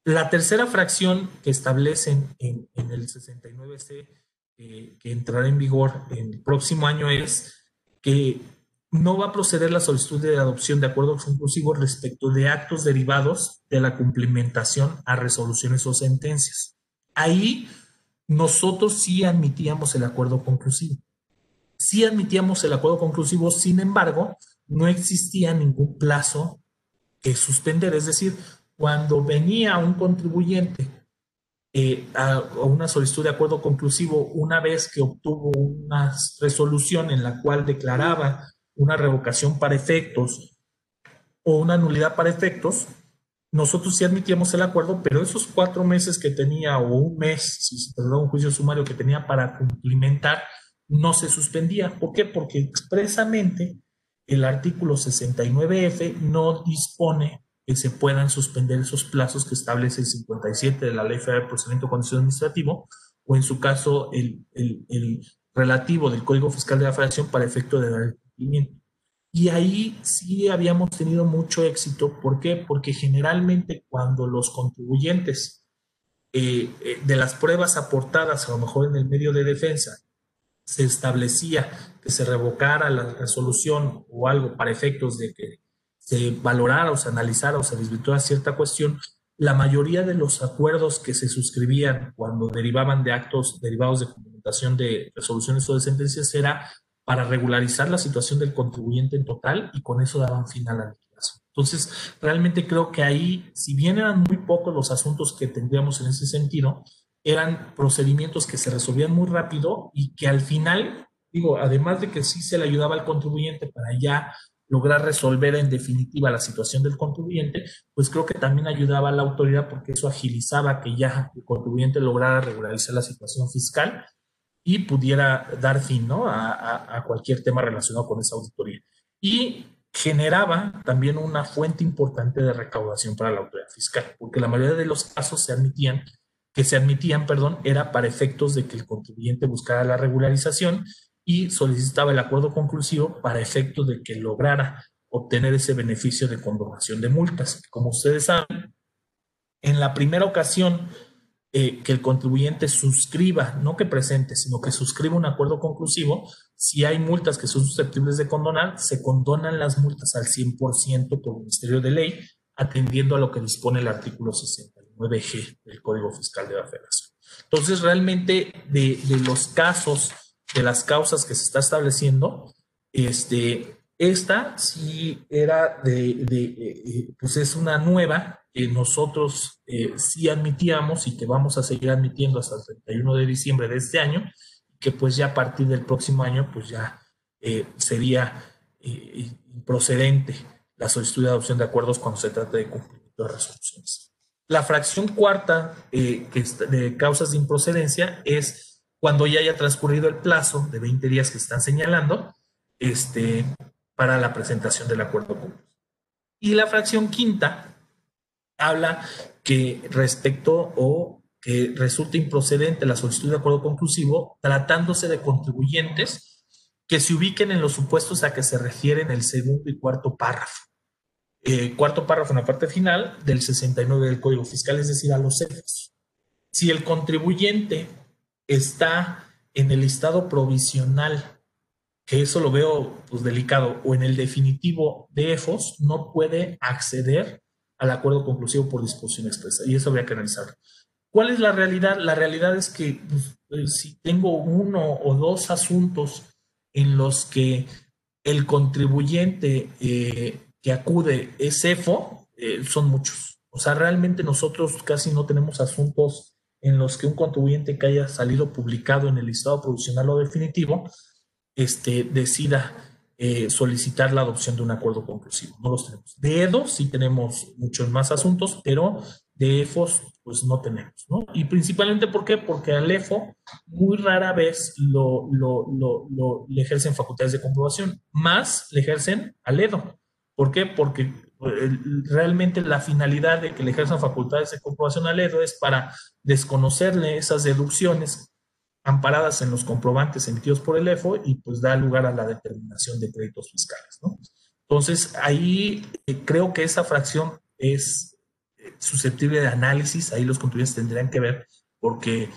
Speaker 1: La tercera fracción que establecen en, el 69C, eh, que entrará en vigor en el próximo año, es que no va a proceder la solicitud de adopción de acuerdos conclusivos respecto de actos derivados de la cumplimentación a resoluciones o sentencias. Ahí nosotros sí admitíamos el acuerdo conclusivo. Sí admitíamos el acuerdo conclusivo, sin embargo, no existía ningún plazo que suspender. Es decir, cuando venía un contribuyente eh, a, una solicitud de acuerdo conclusivo, una vez que obtuvo una resolución en la cual declaraba una revocación para efectos o una nulidad para efectos, nosotros sí admitíamos el acuerdo, pero esos cuatro meses que tenía o un mes, si se trataba un juicio sumario que tenía para cumplimentar, no se suspendía. ¿Por qué? Porque expresamente el artículo 69F no dispone que se puedan suspender esos plazos que establece el 57 de la Ley Federal de Procedimiento Condición Administrativo o en su caso el, relativo del Código Fiscal de la Federación para efecto de cumplimiento. Y ahí sí habíamos tenido mucho éxito. ¿Por qué? Porque generalmente cuando los contribuyentes eh, eh, de las pruebas aportadas, a lo mejor en el medio de defensa, se establecía que se revocara la resolución o algo para efectos de que se valorara o se analizara o se desvirtuara cierta cuestión, la mayoría de los acuerdos que se suscribían cuando derivaban de actos derivados de comunicación de resoluciones o de sentencias era para regularizar la situación del contribuyente en total y con eso daban fin a la liquidación. Entonces, realmente creo que ahí, si bien eran muy pocos los asuntos que tendríamos en ese sentido, eran procedimientos que se resolvían muy rápido y que al final, digo, además de que sí se le ayudaba al contribuyente para ya lograr resolver en definitiva la situación del contribuyente, pues creo que también ayudaba a la autoridad porque eso agilizaba que ya el contribuyente lograra regularizar la situación fiscal y pudiera dar fin ¿no? a, a cualquier tema relacionado con esa auditoría. Y generaba también una fuente importante de recaudación para la autoridad fiscal, porque la mayoría de los casos se admitían que se admitían, perdón, era para efectos de que el contribuyente buscara la regularización y solicitaba el acuerdo conclusivo para efectos de que lograra obtener ese beneficio de condonación de multas. Como ustedes saben, en la primera ocasión eh, que el contribuyente suscriba, no que presente, sino que suscriba un acuerdo conclusivo, si hay multas que son susceptibles de condonar, se condonan las multas al 100% por Ministerio de Ley, atendiendo a lo que dispone el artículo 69G del Código Fiscal de la Federación. Entonces, realmente de, los casos de las causas que se está estableciendo, este, esta sí era de, de eh, pues es una nueva que nosotros eh, sí admitíamos y que vamos a seguir admitiendo hasta el 31 de diciembre de este año, que pues ya a partir del próximo año pues ya eh, sería procedente la solicitud de adopción de acuerdos cuando se trate de cumplimiento de resoluciones. La fracción cuarta que de causas de improcedencia es cuando ya haya transcurrido el plazo de 20 días que están señalando este, para la presentación del acuerdo. Y la fracción quinta habla que respecto o que resulta improcedente la solicitud de acuerdo conclusivo tratándose de contribuyentes que se ubiquen en los supuestos a que se refieren el segundo y cuarto párrafo. Eh, cuarto párrafo en la parte final del 69 del Código Fiscal, es decir, a los efos. Si el contribuyente está en el listado provisional, que eso lo veo pues, delicado, o en el definitivo de EFOS, no puede acceder al acuerdo conclusivo por disposición expresa. Y eso habría que analizarlo. ¿Cuál es la realidad? La realidad es que pues, eh, si tengo uno o dos asuntos en los que el contribuyente eh, que acude es EFO, eh, son muchos. O sea, realmente nosotros casi no tenemos asuntos en los que un contribuyente que haya salido publicado en el listado provisional o definitivo este, decida eh, solicitar la adopción de un acuerdo conclusivo. No los tenemos. De EDO sí tenemos muchos más asuntos, pero de EFOS pues no tenemos, ¿no? Y principalmente ¿por qué? Porque al EFO muy rara vez lo, lo, lo, le ejercen facultades de comprobación, más le ejercen al EDO. ¿Por qué? Porque realmente la finalidad de que le ejerzan facultades de comprobación al EDO es para desconocerle esas deducciones amparadas en los comprobantes emitidos por el EFO y pues da lugar a la determinación de créditos fiscales. ¿no? Entonces, ahí eh, creo que esa fracción es eh, susceptible de análisis, ahí los contribuyentes tendrían que ver, porque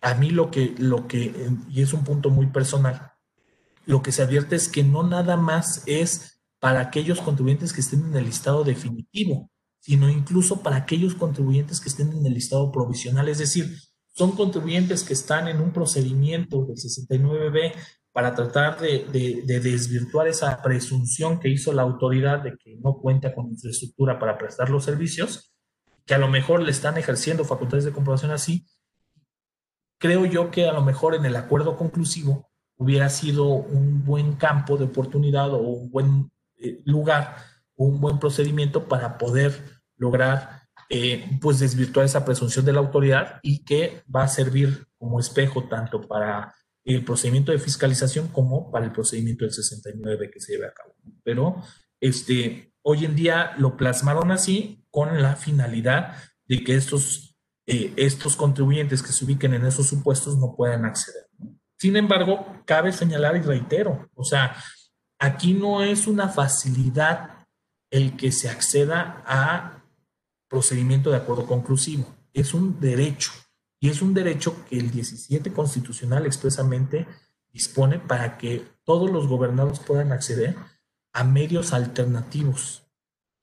Speaker 1: a mí lo que, lo que, y es un punto muy personal, lo que se advierte es que no nada más es para aquellos contribuyentes que estén en el listado definitivo, sino incluso para aquellos contribuyentes que estén en el listado provisional. Es decir, son contribuyentes que están en un procedimiento del 69B para tratar de, desvirtuar esa presunción que hizo la autoridad de que no cuenta con infraestructura para prestar los servicios, que a lo mejor le están ejerciendo facultades de comprobación así. Creo yo que a lo mejor en el acuerdo conclusivo hubiera sido un buen campo de oportunidad o un buen lugar un buen procedimiento para poder lograr eh, pues desvirtuar esa presunción de la autoridad y que va a servir como espejo tanto para el procedimiento de fiscalización como para el procedimiento del 69 que se lleve a cabo. Pero este, hoy en día lo plasmaron así con la finalidad de que estos, eh, estos contribuyentes que se ubiquen en esos supuestos no puedan acceder. Sin embargo, cabe señalar y reitero, o sea, Aquí no es una facilidad el que se acceda a procedimiento de acuerdo conclusivo, es un derecho. Y es un derecho que el 17 constitucional expresamente dispone para que todos los gobernados puedan acceder a medios alternativos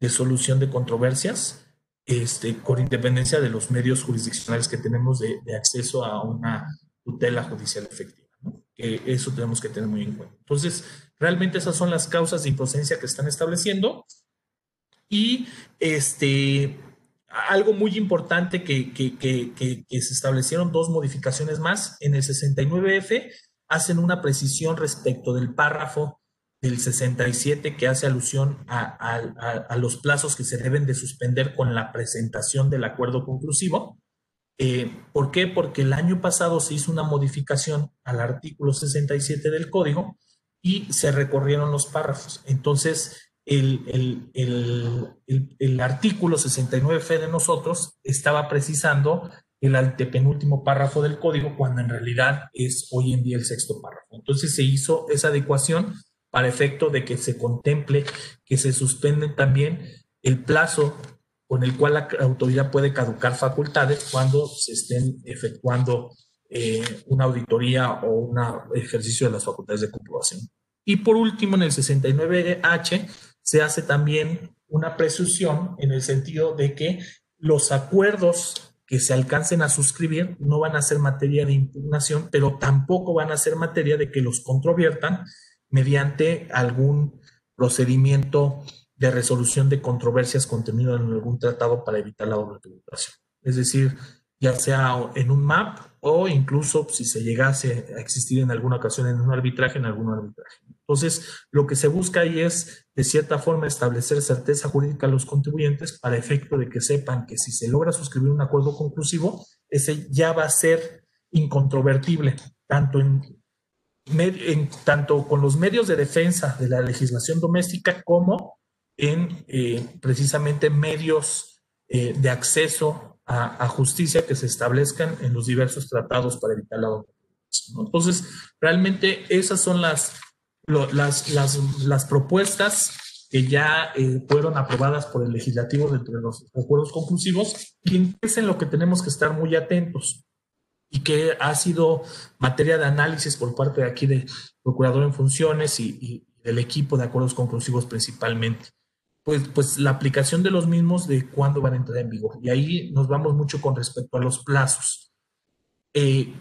Speaker 1: de solución de controversias, este, con independencia de los medios jurisdiccionales que tenemos de, acceso a una tutela judicial efectiva. Eso tenemos que tener muy en cuenta. Entonces, realmente esas son las causas de improcedencia que están estableciendo. Y este, algo muy importante que, que, que, que, se establecieron dos modificaciones más. En el 69F hacen una precisión respecto del párrafo del 67 que hace alusión a, a, los plazos que se deben de suspender con la presentación del acuerdo conclusivo. Eh, ¿Por qué? Porque el año pasado se hizo una modificación al artículo 67 del código y se recorrieron los párrafos. Entonces, el, el, artículo 69F de nosotros estaba precisando el antepenúltimo párrafo del código cuando en realidad es hoy en día el sexto párrafo. Entonces se hizo esa adecuación para efecto de que se contemple que se suspende también el plazo con el cual la autoridad puede caducar facultades cuando se estén efectuando eh, una auditoría o un ejercicio de las facultades de comprobación. Y por último, en el 69H se hace también una presunción en el sentido de que los acuerdos que se alcancen a suscribir no van a ser materia de impugnación, pero tampoco van a ser materia de que los controviertan mediante algún procedimiento de resolución de controversias contenido en algún tratado para evitar la doble tributación. Es decir, ya sea en un MAP o incluso si se llegase a existir en alguna ocasión en un arbitraje, en algún arbitraje. Entonces, lo que se busca ahí es, de cierta forma, establecer certeza jurídica a los contribuyentes para efecto de que sepan que si se logra suscribir un acuerdo conclusivo, ese ya va a ser incontrovertible, tanto en, tanto con los medios de defensa de la legislación doméstica como en eh, precisamente medios eh, de acceso a, justicia que se establezcan en los diversos tratados para evitar la Entonces, realmente esas son las, las, las, propuestas que ya eh, fueron aprobadas por el legislativo dentro de los acuerdos conclusivos y es en lo que tenemos que estar muy atentos y que ha sido materia de análisis por parte de aquí de procurador en funciones y del equipo de acuerdos conclusivos principalmente pues, pues la aplicación de los mismos de cuándo van a entrar en vigor. Y ahí nos vamos mucho con respecto a los plazos. Eh,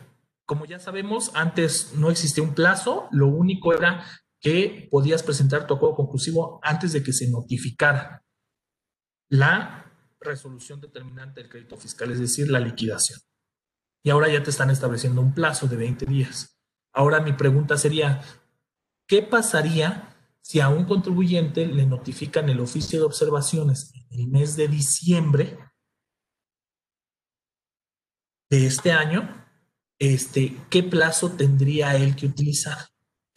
Speaker 1: como ya sabemos, antes no existía un plazo, lo único era que podías presentar tu acuerdo conclusivo antes de que se notificara la resolución determinante del crédito fiscal, es decir, la liquidación. Y ahora ya te están estableciendo un plazo de 20 días. Ahora mi pregunta sería, ¿qué pasaría si a un contribuyente le notifican el oficio de observaciones en el mes de diciembre de este año, este, ¿qué plazo tendría él que utilizar?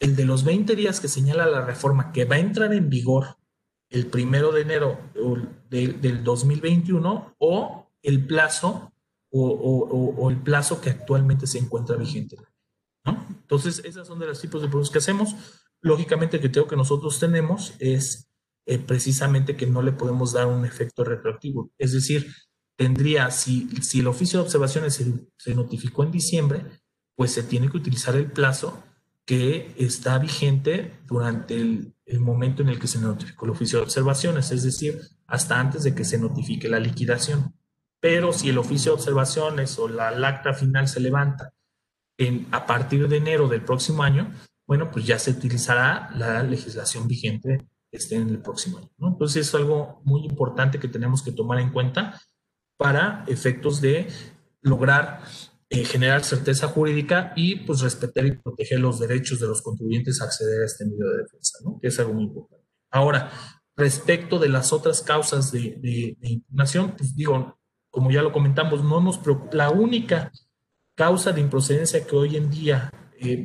Speaker 1: El de los 20 días que señala la reforma que va a entrar en vigor el primero de enero del 2021 o el plazo o, el plazo que actualmente se encuentra vigente. Entonces, esas son de los tipos de productos que hacemos. Lógicamente, el criterio que nosotros tenemos es eh, precisamente que no le podemos dar un efecto retroactivo. Es decir, tendría, si, si el oficio de observaciones se, notificó en diciembre, pues se tiene que utilizar el plazo que está vigente durante el, el, momento en el que se notificó el oficio de observaciones, es decir, hasta antes de que se notifique la liquidación. Pero si el oficio de observaciones o la acta final se levanta en, a partir de enero del próximo año, bueno, pues ya se utilizará la legislación vigente esté en el próximo año. ¿no? Entonces es algo muy importante que tenemos que tomar en cuenta para efectos de lograr eh, generar certeza jurídica y pues respetar y proteger los derechos de los contribuyentes a acceder a este medio de defensa, ¿no? que es algo muy importante. Ahora, respecto de las otras causas de, de, impugnación, pues digo, como ya lo comentamos, no nos la única causa de improcedencia que hoy en día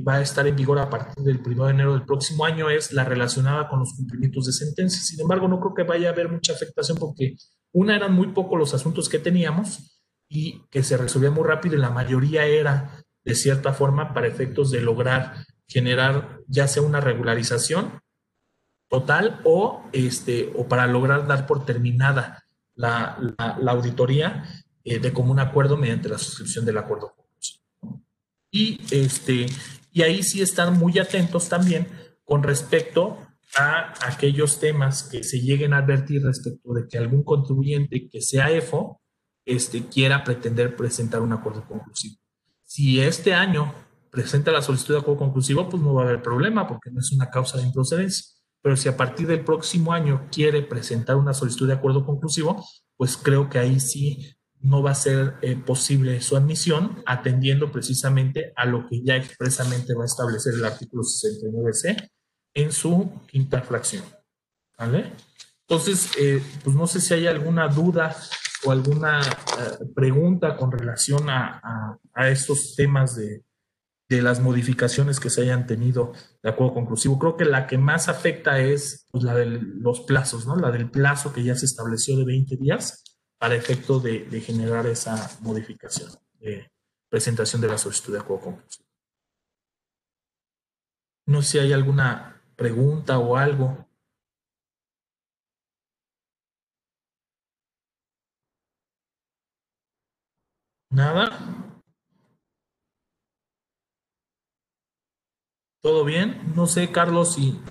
Speaker 1: va a estar en vigor a partir del 1 de enero del próximo año es la relacionada con los cumplimientos de sentencias. Sin embargo, no creo que vaya a haber mucha afectación porque una eran muy pocos los asuntos que teníamos y que se resolvían muy rápido y la mayoría era de cierta forma para efectos de lograr generar ya sea una regularización total o, este, o para lograr dar por terminada la, la, auditoría eh, de común acuerdo mediante la suscripción del acuerdo y, este, y ahí sí están muy atentos también con respecto a aquellos temas que se lleguen a advertir respecto de que algún contribuyente que sea EFO este, quiera pretender presentar un acuerdo conclusivo. Si este año presenta la solicitud de acuerdo conclusivo, pues no va a haber problema porque no es una causa de improcedencia. Pero si a partir del próximo año quiere presentar una solicitud de acuerdo conclusivo, pues creo que ahí sí no va a ser eh, posible su admisión, atendiendo precisamente a lo que ya expresamente va a establecer el artículo 69C en su quinta fracción. ¿Vale? Entonces, eh, pues no sé si hay alguna duda o alguna eh, pregunta con relación a, estos temas de, las modificaciones que se hayan tenido de acuerdo conclusivo. Creo que la que más afecta es pues, la de los plazos, ¿no? La del plazo que ya se estableció de 20 días para efecto de, de generar esa modificación de presentación de la solicitud de acuerdo conclusivo. No sé si hay alguna pregunta o algo. Nada. ¿Todo bien? No sé, Carlos, si...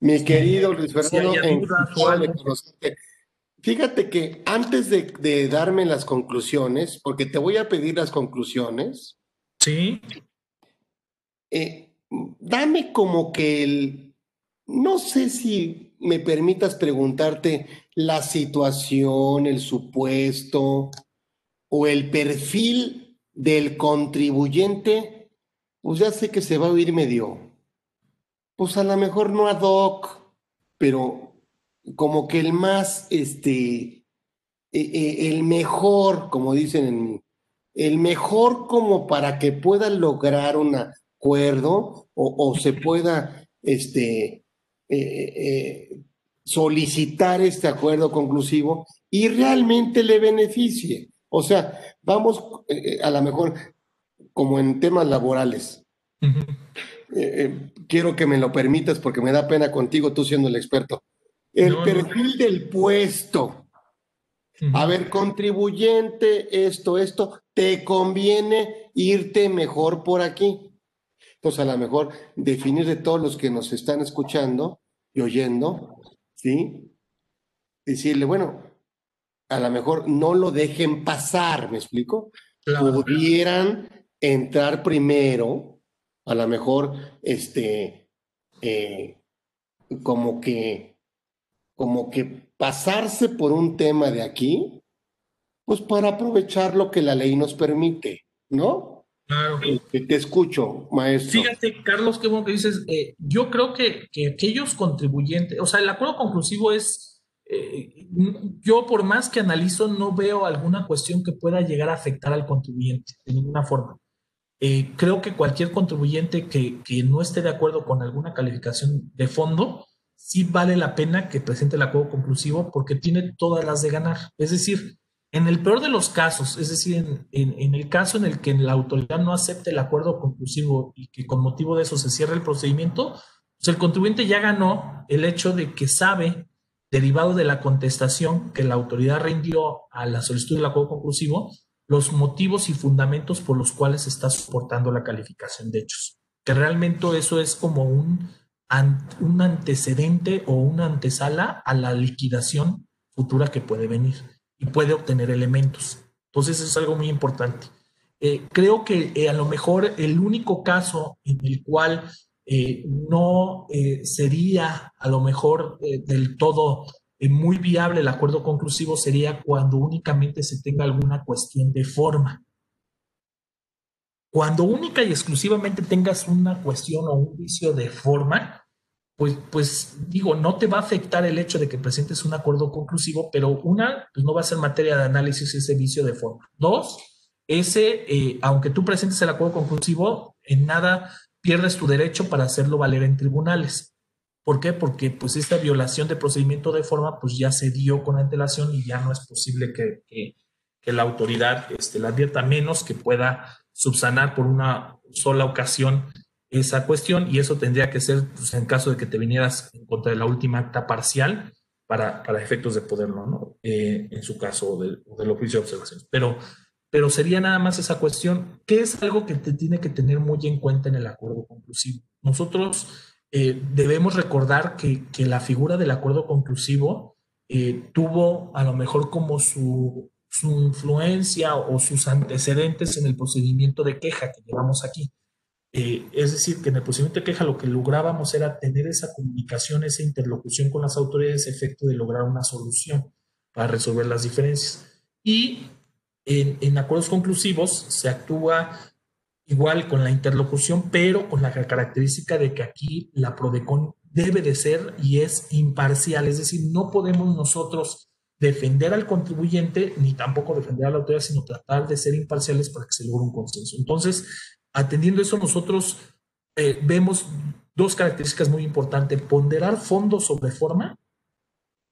Speaker 2: Mi querido Luis Fernando, Fíjate que antes de, darme las conclusiones, porque te voy a pedir las conclusiones.
Speaker 1: Sí.
Speaker 2: Eh, dame como que el, no sé si me permitas preguntarte la situación, el supuesto o el perfil del contribuyente, pues ya sé que se va a oír medio, pues a lo mejor no ad hoc, pero como que el más, este, e, e, el mejor, como dicen en el mejor como para que pueda lograr un acuerdo o, se pueda, este, eh, eh, solicitar este acuerdo conclusivo y realmente le beneficie. O sea, vamos eh, a lo mejor como en temas laborales. quiero que me lo permitas porque me da pena contigo, tú siendo el experto. El perfil del puesto. A ver, contribuyente, esto, esto, te conviene irte mejor por aquí. Entonces, a lo mejor definir de todos los que nos están escuchando y oyendo, ¿sí? Decirle, bueno, a lo mejor no lo dejen pasar, ¿me explico? Pudieran entrar primero, a lo mejor, este, eh, como que como que pasarse por un tema de aquí, pues para aprovechar lo que la ley nos permite, ¿no? Claro. Eh, te escucho, maestro.
Speaker 1: Fíjate, Carlos, qué bueno que dices. Eh, yo creo que, que, aquellos contribuyentes, o sea, el acuerdo conclusivo es, eh, yo por más que analizo, no veo alguna cuestión que pueda llegar a afectar al contribuyente de ninguna forma. creo que cualquier contribuyente que, que, no esté de acuerdo con alguna calificación de fondo, sí vale la pena que presente el acuerdo conclusivo porque tiene todas las de ganar. Es decir, en el peor de los casos, es decir, en, el caso en el que la autoridad no acepte el acuerdo conclusivo y que con motivo de eso se cierre el procedimiento, pues el contribuyente ya ganó el hecho de que sabe, derivado de la contestación que la autoridad rindió a la solicitud del acuerdo conclusivo, los motivos y fundamentos por los cuales está soportando la calificación de hechos. Que realmente eso es como un un antecedente o una antesala a la liquidación futura que puede venir y puede obtener elementos. Entonces, eso es algo muy importante. Eh, creo que eh, a lo mejor el único caso en el cual eh, no sería a lo mejor del todo muy viable el acuerdo conclusivo sería cuando únicamente se tenga alguna cuestión de forma. Cuando única y exclusivamente tengas una cuestión o un vicio de forma, pues, pues digo, no te va a afectar el hecho de que presentes un acuerdo conclusivo, pero una, pues no va a ser materia de análisis ese vicio de forma. Dos, ese, eh, aunque tú presentes el acuerdo conclusivo, en nada pierdes tu derecho para hacerlo valer en tribunales. ¿Por qué? Porque pues esta violación de procedimiento de forma pues ya se dio con antelación y ya no es posible que, que, la autoridad este, la advierta menos que pueda subsanar por una sola ocasión esa cuestión y eso tendría que ser pues, en caso de que te vinieras en contra de la última acta parcial para, para efectos de poderlo, ¿no? Eh, en su caso del, oficio de observación. Pero, pero sería nada más esa cuestión, que es algo que te tiene que tener muy en cuenta en el acuerdo conclusivo. Nosotros eh, debemos recordar que, que, la figura del acuerdo conclusivo eh, tuvo a lo mejor como su, su influencia o sus antecedentes en el procedimiento de queja que llevamos aquí. Eh, es decir, que en el procedimiento de queja lo que lográbamos era tener esa comunicación, esa interlocución con las autoridades, efecto de lograr una solución para resolver las diferencias. Y en, acuerdos conclusivos se actúa igual con la interlocución, pero con la característica de que aquí la PRODECON debe de ser y es imparcial, es decir, no podemos nosotros defender al contribuyente ni tampoco defender a la autoridad, sino tratar de ser imparciales para que se logre un consenso. Entonces, atendiendo eso, nosotros eh, vemos dos características muy importantes, ponderar fondo sobre forma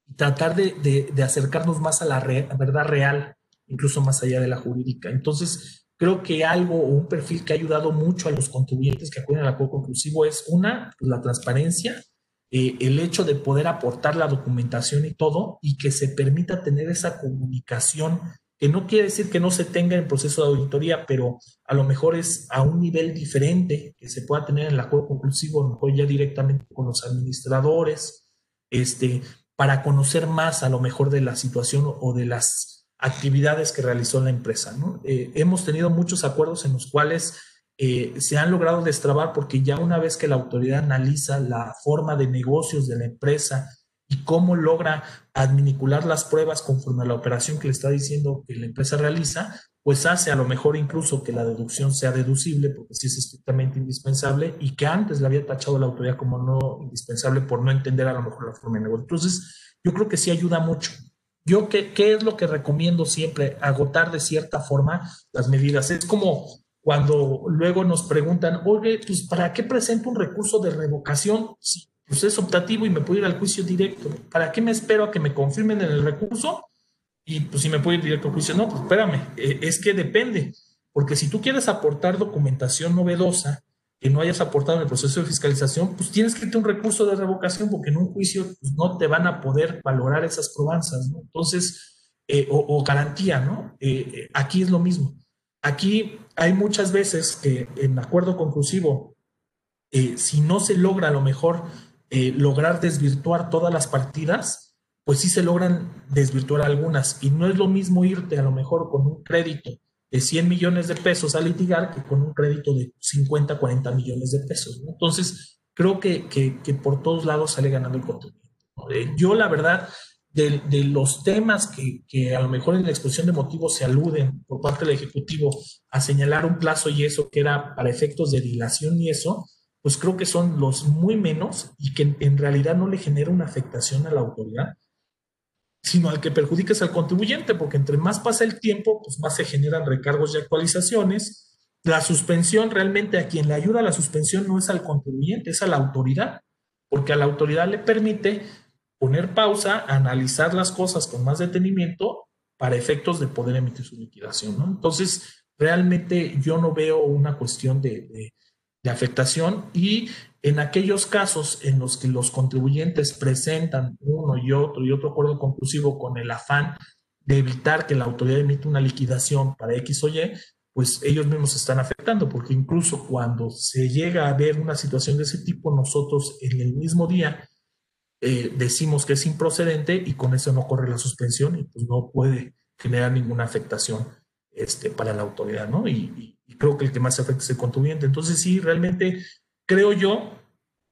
Speaker 1: y tratar de, acercarnos más a la, verdad real, incluso más allá de la jurídica. Entonces, creo que algo o un perfil que ha ayudado mucho a los contribuyentes que acuden al acuerdo conclusivo es una, pues, la transparencia, eh, el hecho de poder aportar la documentación y todo y que se permita tener esa comunicación que no quiere decir que no se tenga en proceso de auditoría, pero a lo mejor es a un nivel diferente que se pueda tener en el acuerdo conclusivo, a lo mejor ya directamente con los administradores, este, para conocer más a lo mejor de la situación o de las actividades que realizó la empresa. Eh, hemos tenido muchos acuerdos en los cuales eh, se han logrado destrabar porque ya una vez que la autoridad analiza la forma de negocios de la empresa, y cómo logra adminicular las pruebas conforme a la operación que le está diciendo que la empresa realiza, pues hace a lo mejor incluso que la deducción sea deducible, porque sí es estrictamente indispensable, y que antes le había tachado la autoridad como no indispensable por no entender a lo mejor la forma de negocio. Entonces, yo creo que sí ayuda mucho. Yo, ¿qué, ¿qué es lo que recomiendo siempre? Agotar de cierta forma las medidas. Es como cuando luego nos preguntan, oye, pues ¿para qué presento un recurso de revocación pues es optativo y me puedo ir al juicio directo. ¿Para qué me espero a que me confirmen en el recurso? Y pues si me puedo ir directo al juicio, no, pues espérame, eh, es que depende, porque si tú quieres aportar documentación novedosa que no hayas aportado en el proceso de fiscalización, pues tienes que irte un recurso de revocación porque en un juicio pues, no te van a poder valorar esas probanzas, ¿no? Entonces, eh, o, garantía, ¿no? Eh, aquí es lo mismo. Aquí hay muchas veces que en acuerdo conclusivo, si no se logra a lo mejor eh, lograr desvirtuar todas las partidas, pues sí se logran desvirtuar algunas. Y no es lo mismo irte a lo mejor con un crédito de 100 millones de pesos a litigar que con un crédito de 50, 40 millones de pesos. Entonces, creo que, que, por todos lados sale ganando el contenido. Eh, yo, la verdad, de, de los temas que, que, a lo mejor en la exposición de motivos se aluden por parte del Ejecutivo a señalar un plazo y eso que era para efectos de dilación y eso, pues creo que son los muy menos y que en realidad no le genera una afectación a la autoridad, sino al que perjudica es al contribuyente, porque entre más pasa el tiempo, pues más se generan recargos y actualizaciones. La suspensión realmente a quien le ayuda la suspensión no es al contribuyente, es a la autoridad, porque a la autoridad le permite poner pausa, analizar las cosas con más detenimiento para efectos de poder emitir su liquidación. ¿no? Entonces, realmente yo no veo una cuestión de afectación y en aquellos casos en los que los contribuyentes presentan uno y otro y otro acuerdo conclusivo con el afán de evitar que la autoridad emita una liquidación para X o Y, pues ellos mismos están afectando, porque incluso cuando se llega a ver una situación de ese tipo, nosotros en el mismo día eh, decimos que es improcedente y con eso no corre la suspensión y pues no puede generar ninguna afectación este, para la autoridad, ¿no? y creo que el que más afecta es el contribuyente. Entonces, sí, realmente creo yo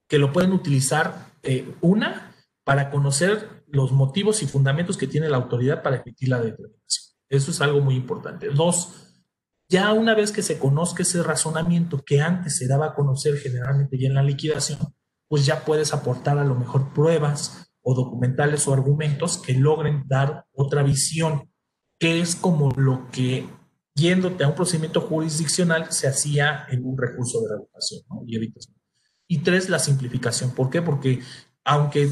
Speaker 1: que lo pueden utilizar, eh, una, para conocer los motivos y fundamentos que tiene la autoridad para emitir la determinación. Eso es algo muy importante. Dos, ya una vez que se conozca ese razonamiento que antes se daba a conocer generalmente ya en la liquidación, pues ya puedes aportar a lo mejor pruebas o documentales o argumentos que logren dar otra visión, que es como lo que yéndote a un procedimiento jurisdiccional, se hacía en un recurso de revocación ¿no? y Y tres, la simplificación. ¿Por qué? Porque aunque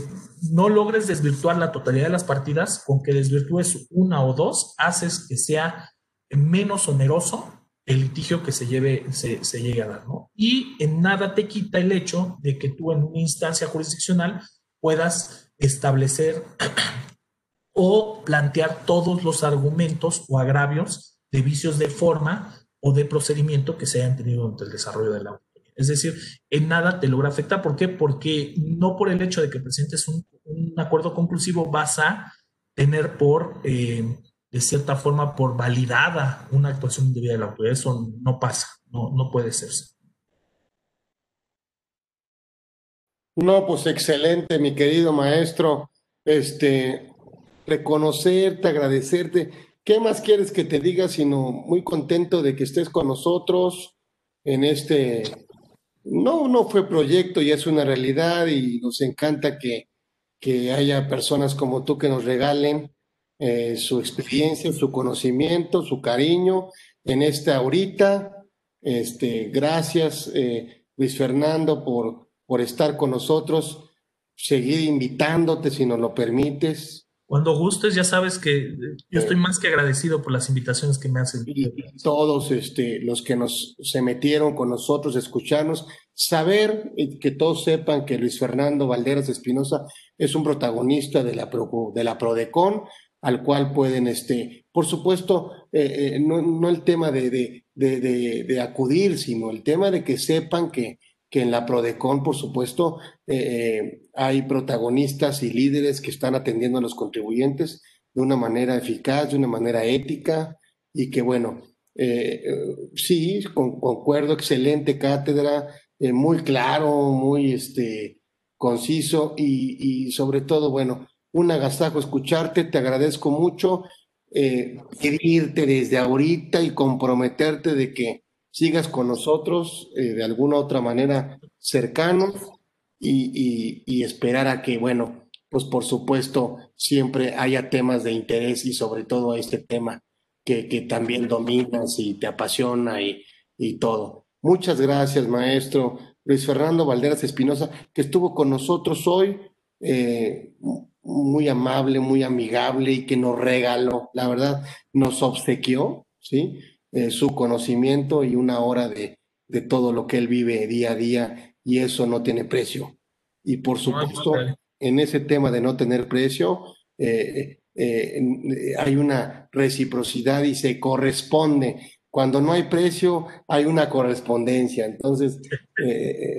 Speaker 1: no logres desvirtuar la totalidad de las partidas, con que desvirtúes una o dos, haces que sea menos oneroso el litigio que se, lleve, se llegue a dar. ¿no? Y en nada te quita el hecho de que tú en una instancia jurisdiccional puedas establecer o plantear todos los argumentos o agravios de vicios de forma o de procedimiento que se hayan tenido durante el desarrollo de la autoridad. Es decir, en nada te logra afectar. ¿Por qué? Porque no por el hecho de que presentes un, acuerdo conclusivo vas a tener por, eh, de cierta forma, por validada una actuación indebida de la autoridad. Eso no pasa, no, no puede ser.
Speaker 2: No, pues excelente, mi querido maestro. Este, reconocerte, agradecerte. ¿Qué más quieres que te diga sino muy contento de que estés con nosotros en este no, no fue proyecto y es una realidad y nos encanta que, que haya personas como tú que nos regalen eh, su experiencia, su conocimiento, su cariño en esta ahorita. Este, gracias, eh, Luis Fernando, por, por estar con nosotros. Seguir invitándote si nos lo permites.
Speaker 1: Cuando gustes, ya sabes que yo estoy más que agradecido por las invitaciones que me hacen.
Speaker 2: Y todos este, los que nos se metieron con nosotros, escucharnos, saber que todos sepan que Luis Fernando Valderas Espinosa es un protagonista de la, de la PRODECON, al cual pueden, este, por supuesto, eh, eh, no, no, el tema de, de, de, de, acudir, sino el tema de que sepan que que en la Prodecon, por supuesto, eh, eh, hay protagonistas y líderes que están atendiendo a los contribuyentes de una manera eficaz, de una manera ética, y que bueno, eh, sí, concuerdo, excelente cátedra, muy claro, muy este, conciso y, y, sobre todo, bueno, un agasajo escucharte, te agradezco mucho, pedirte desde ahorita y comprometerte de que sigas con nosotros eh, de alguna otra manera cercanos y, esperar a que, bueno, pues por supuesto siempre haya temas de interés y sobre todo este tema que, también dominas y te apasiona y, todo. Muchas gracias, maestro Luis Fernando Valderas Espinosa, que estuvo con nosotros hoy, eh, muy amable, muy amigable y que nos regaló, la verdad, nos obsequió, ¿sí? Eh, su conocimiento y una hora de, de, todo lo que él vive día a día y eso no tiene precio. Y por supuesto, en ese tema de no tener precio, eh, eh, hay una reciprocidad y se corresponde. Cuando no hay precio, hay una correspondencia. Entonces,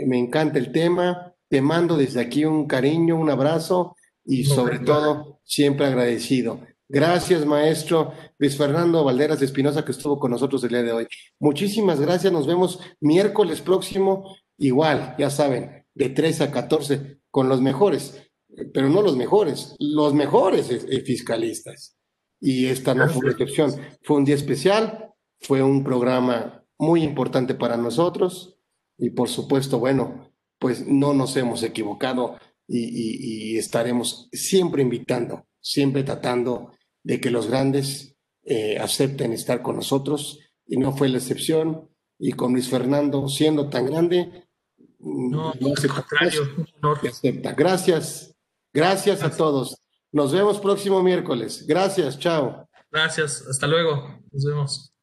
Speaker 2: me encanta el tema. Te mando desde aquí un cariño, un abrazo y sobre todo siempre agradecido. Gracias, maestro Luis Fernando Valderas Espinosa, que estuvo con nosotros el día de hoy. Muchísimas gracias. Nos vemos miércoles próximo, igual, ya saben, de 3 a 14, con los mejores, pero no los mejores, los mejores fiscalistas. Y esta no fue una excepción. Fue un día especial, fue un programa muy importante para nosotros y por supuesto, bueno, pues no nos hemos equivocado y, y estaremos siempre invitando, siempre tratando de que los grandes eh, acepten estar con nosotros y no fue la excepción. Y con Luis Fernando, siendo tan grande,
Speaker 1: mm, no, no contrario,
Speaker 2: acepta. Gracias, gracias a todos. Nos vemos próximo miércoles. Gracias, chao.
Speaker 1: Gracias, hasta luego. Nos vemos.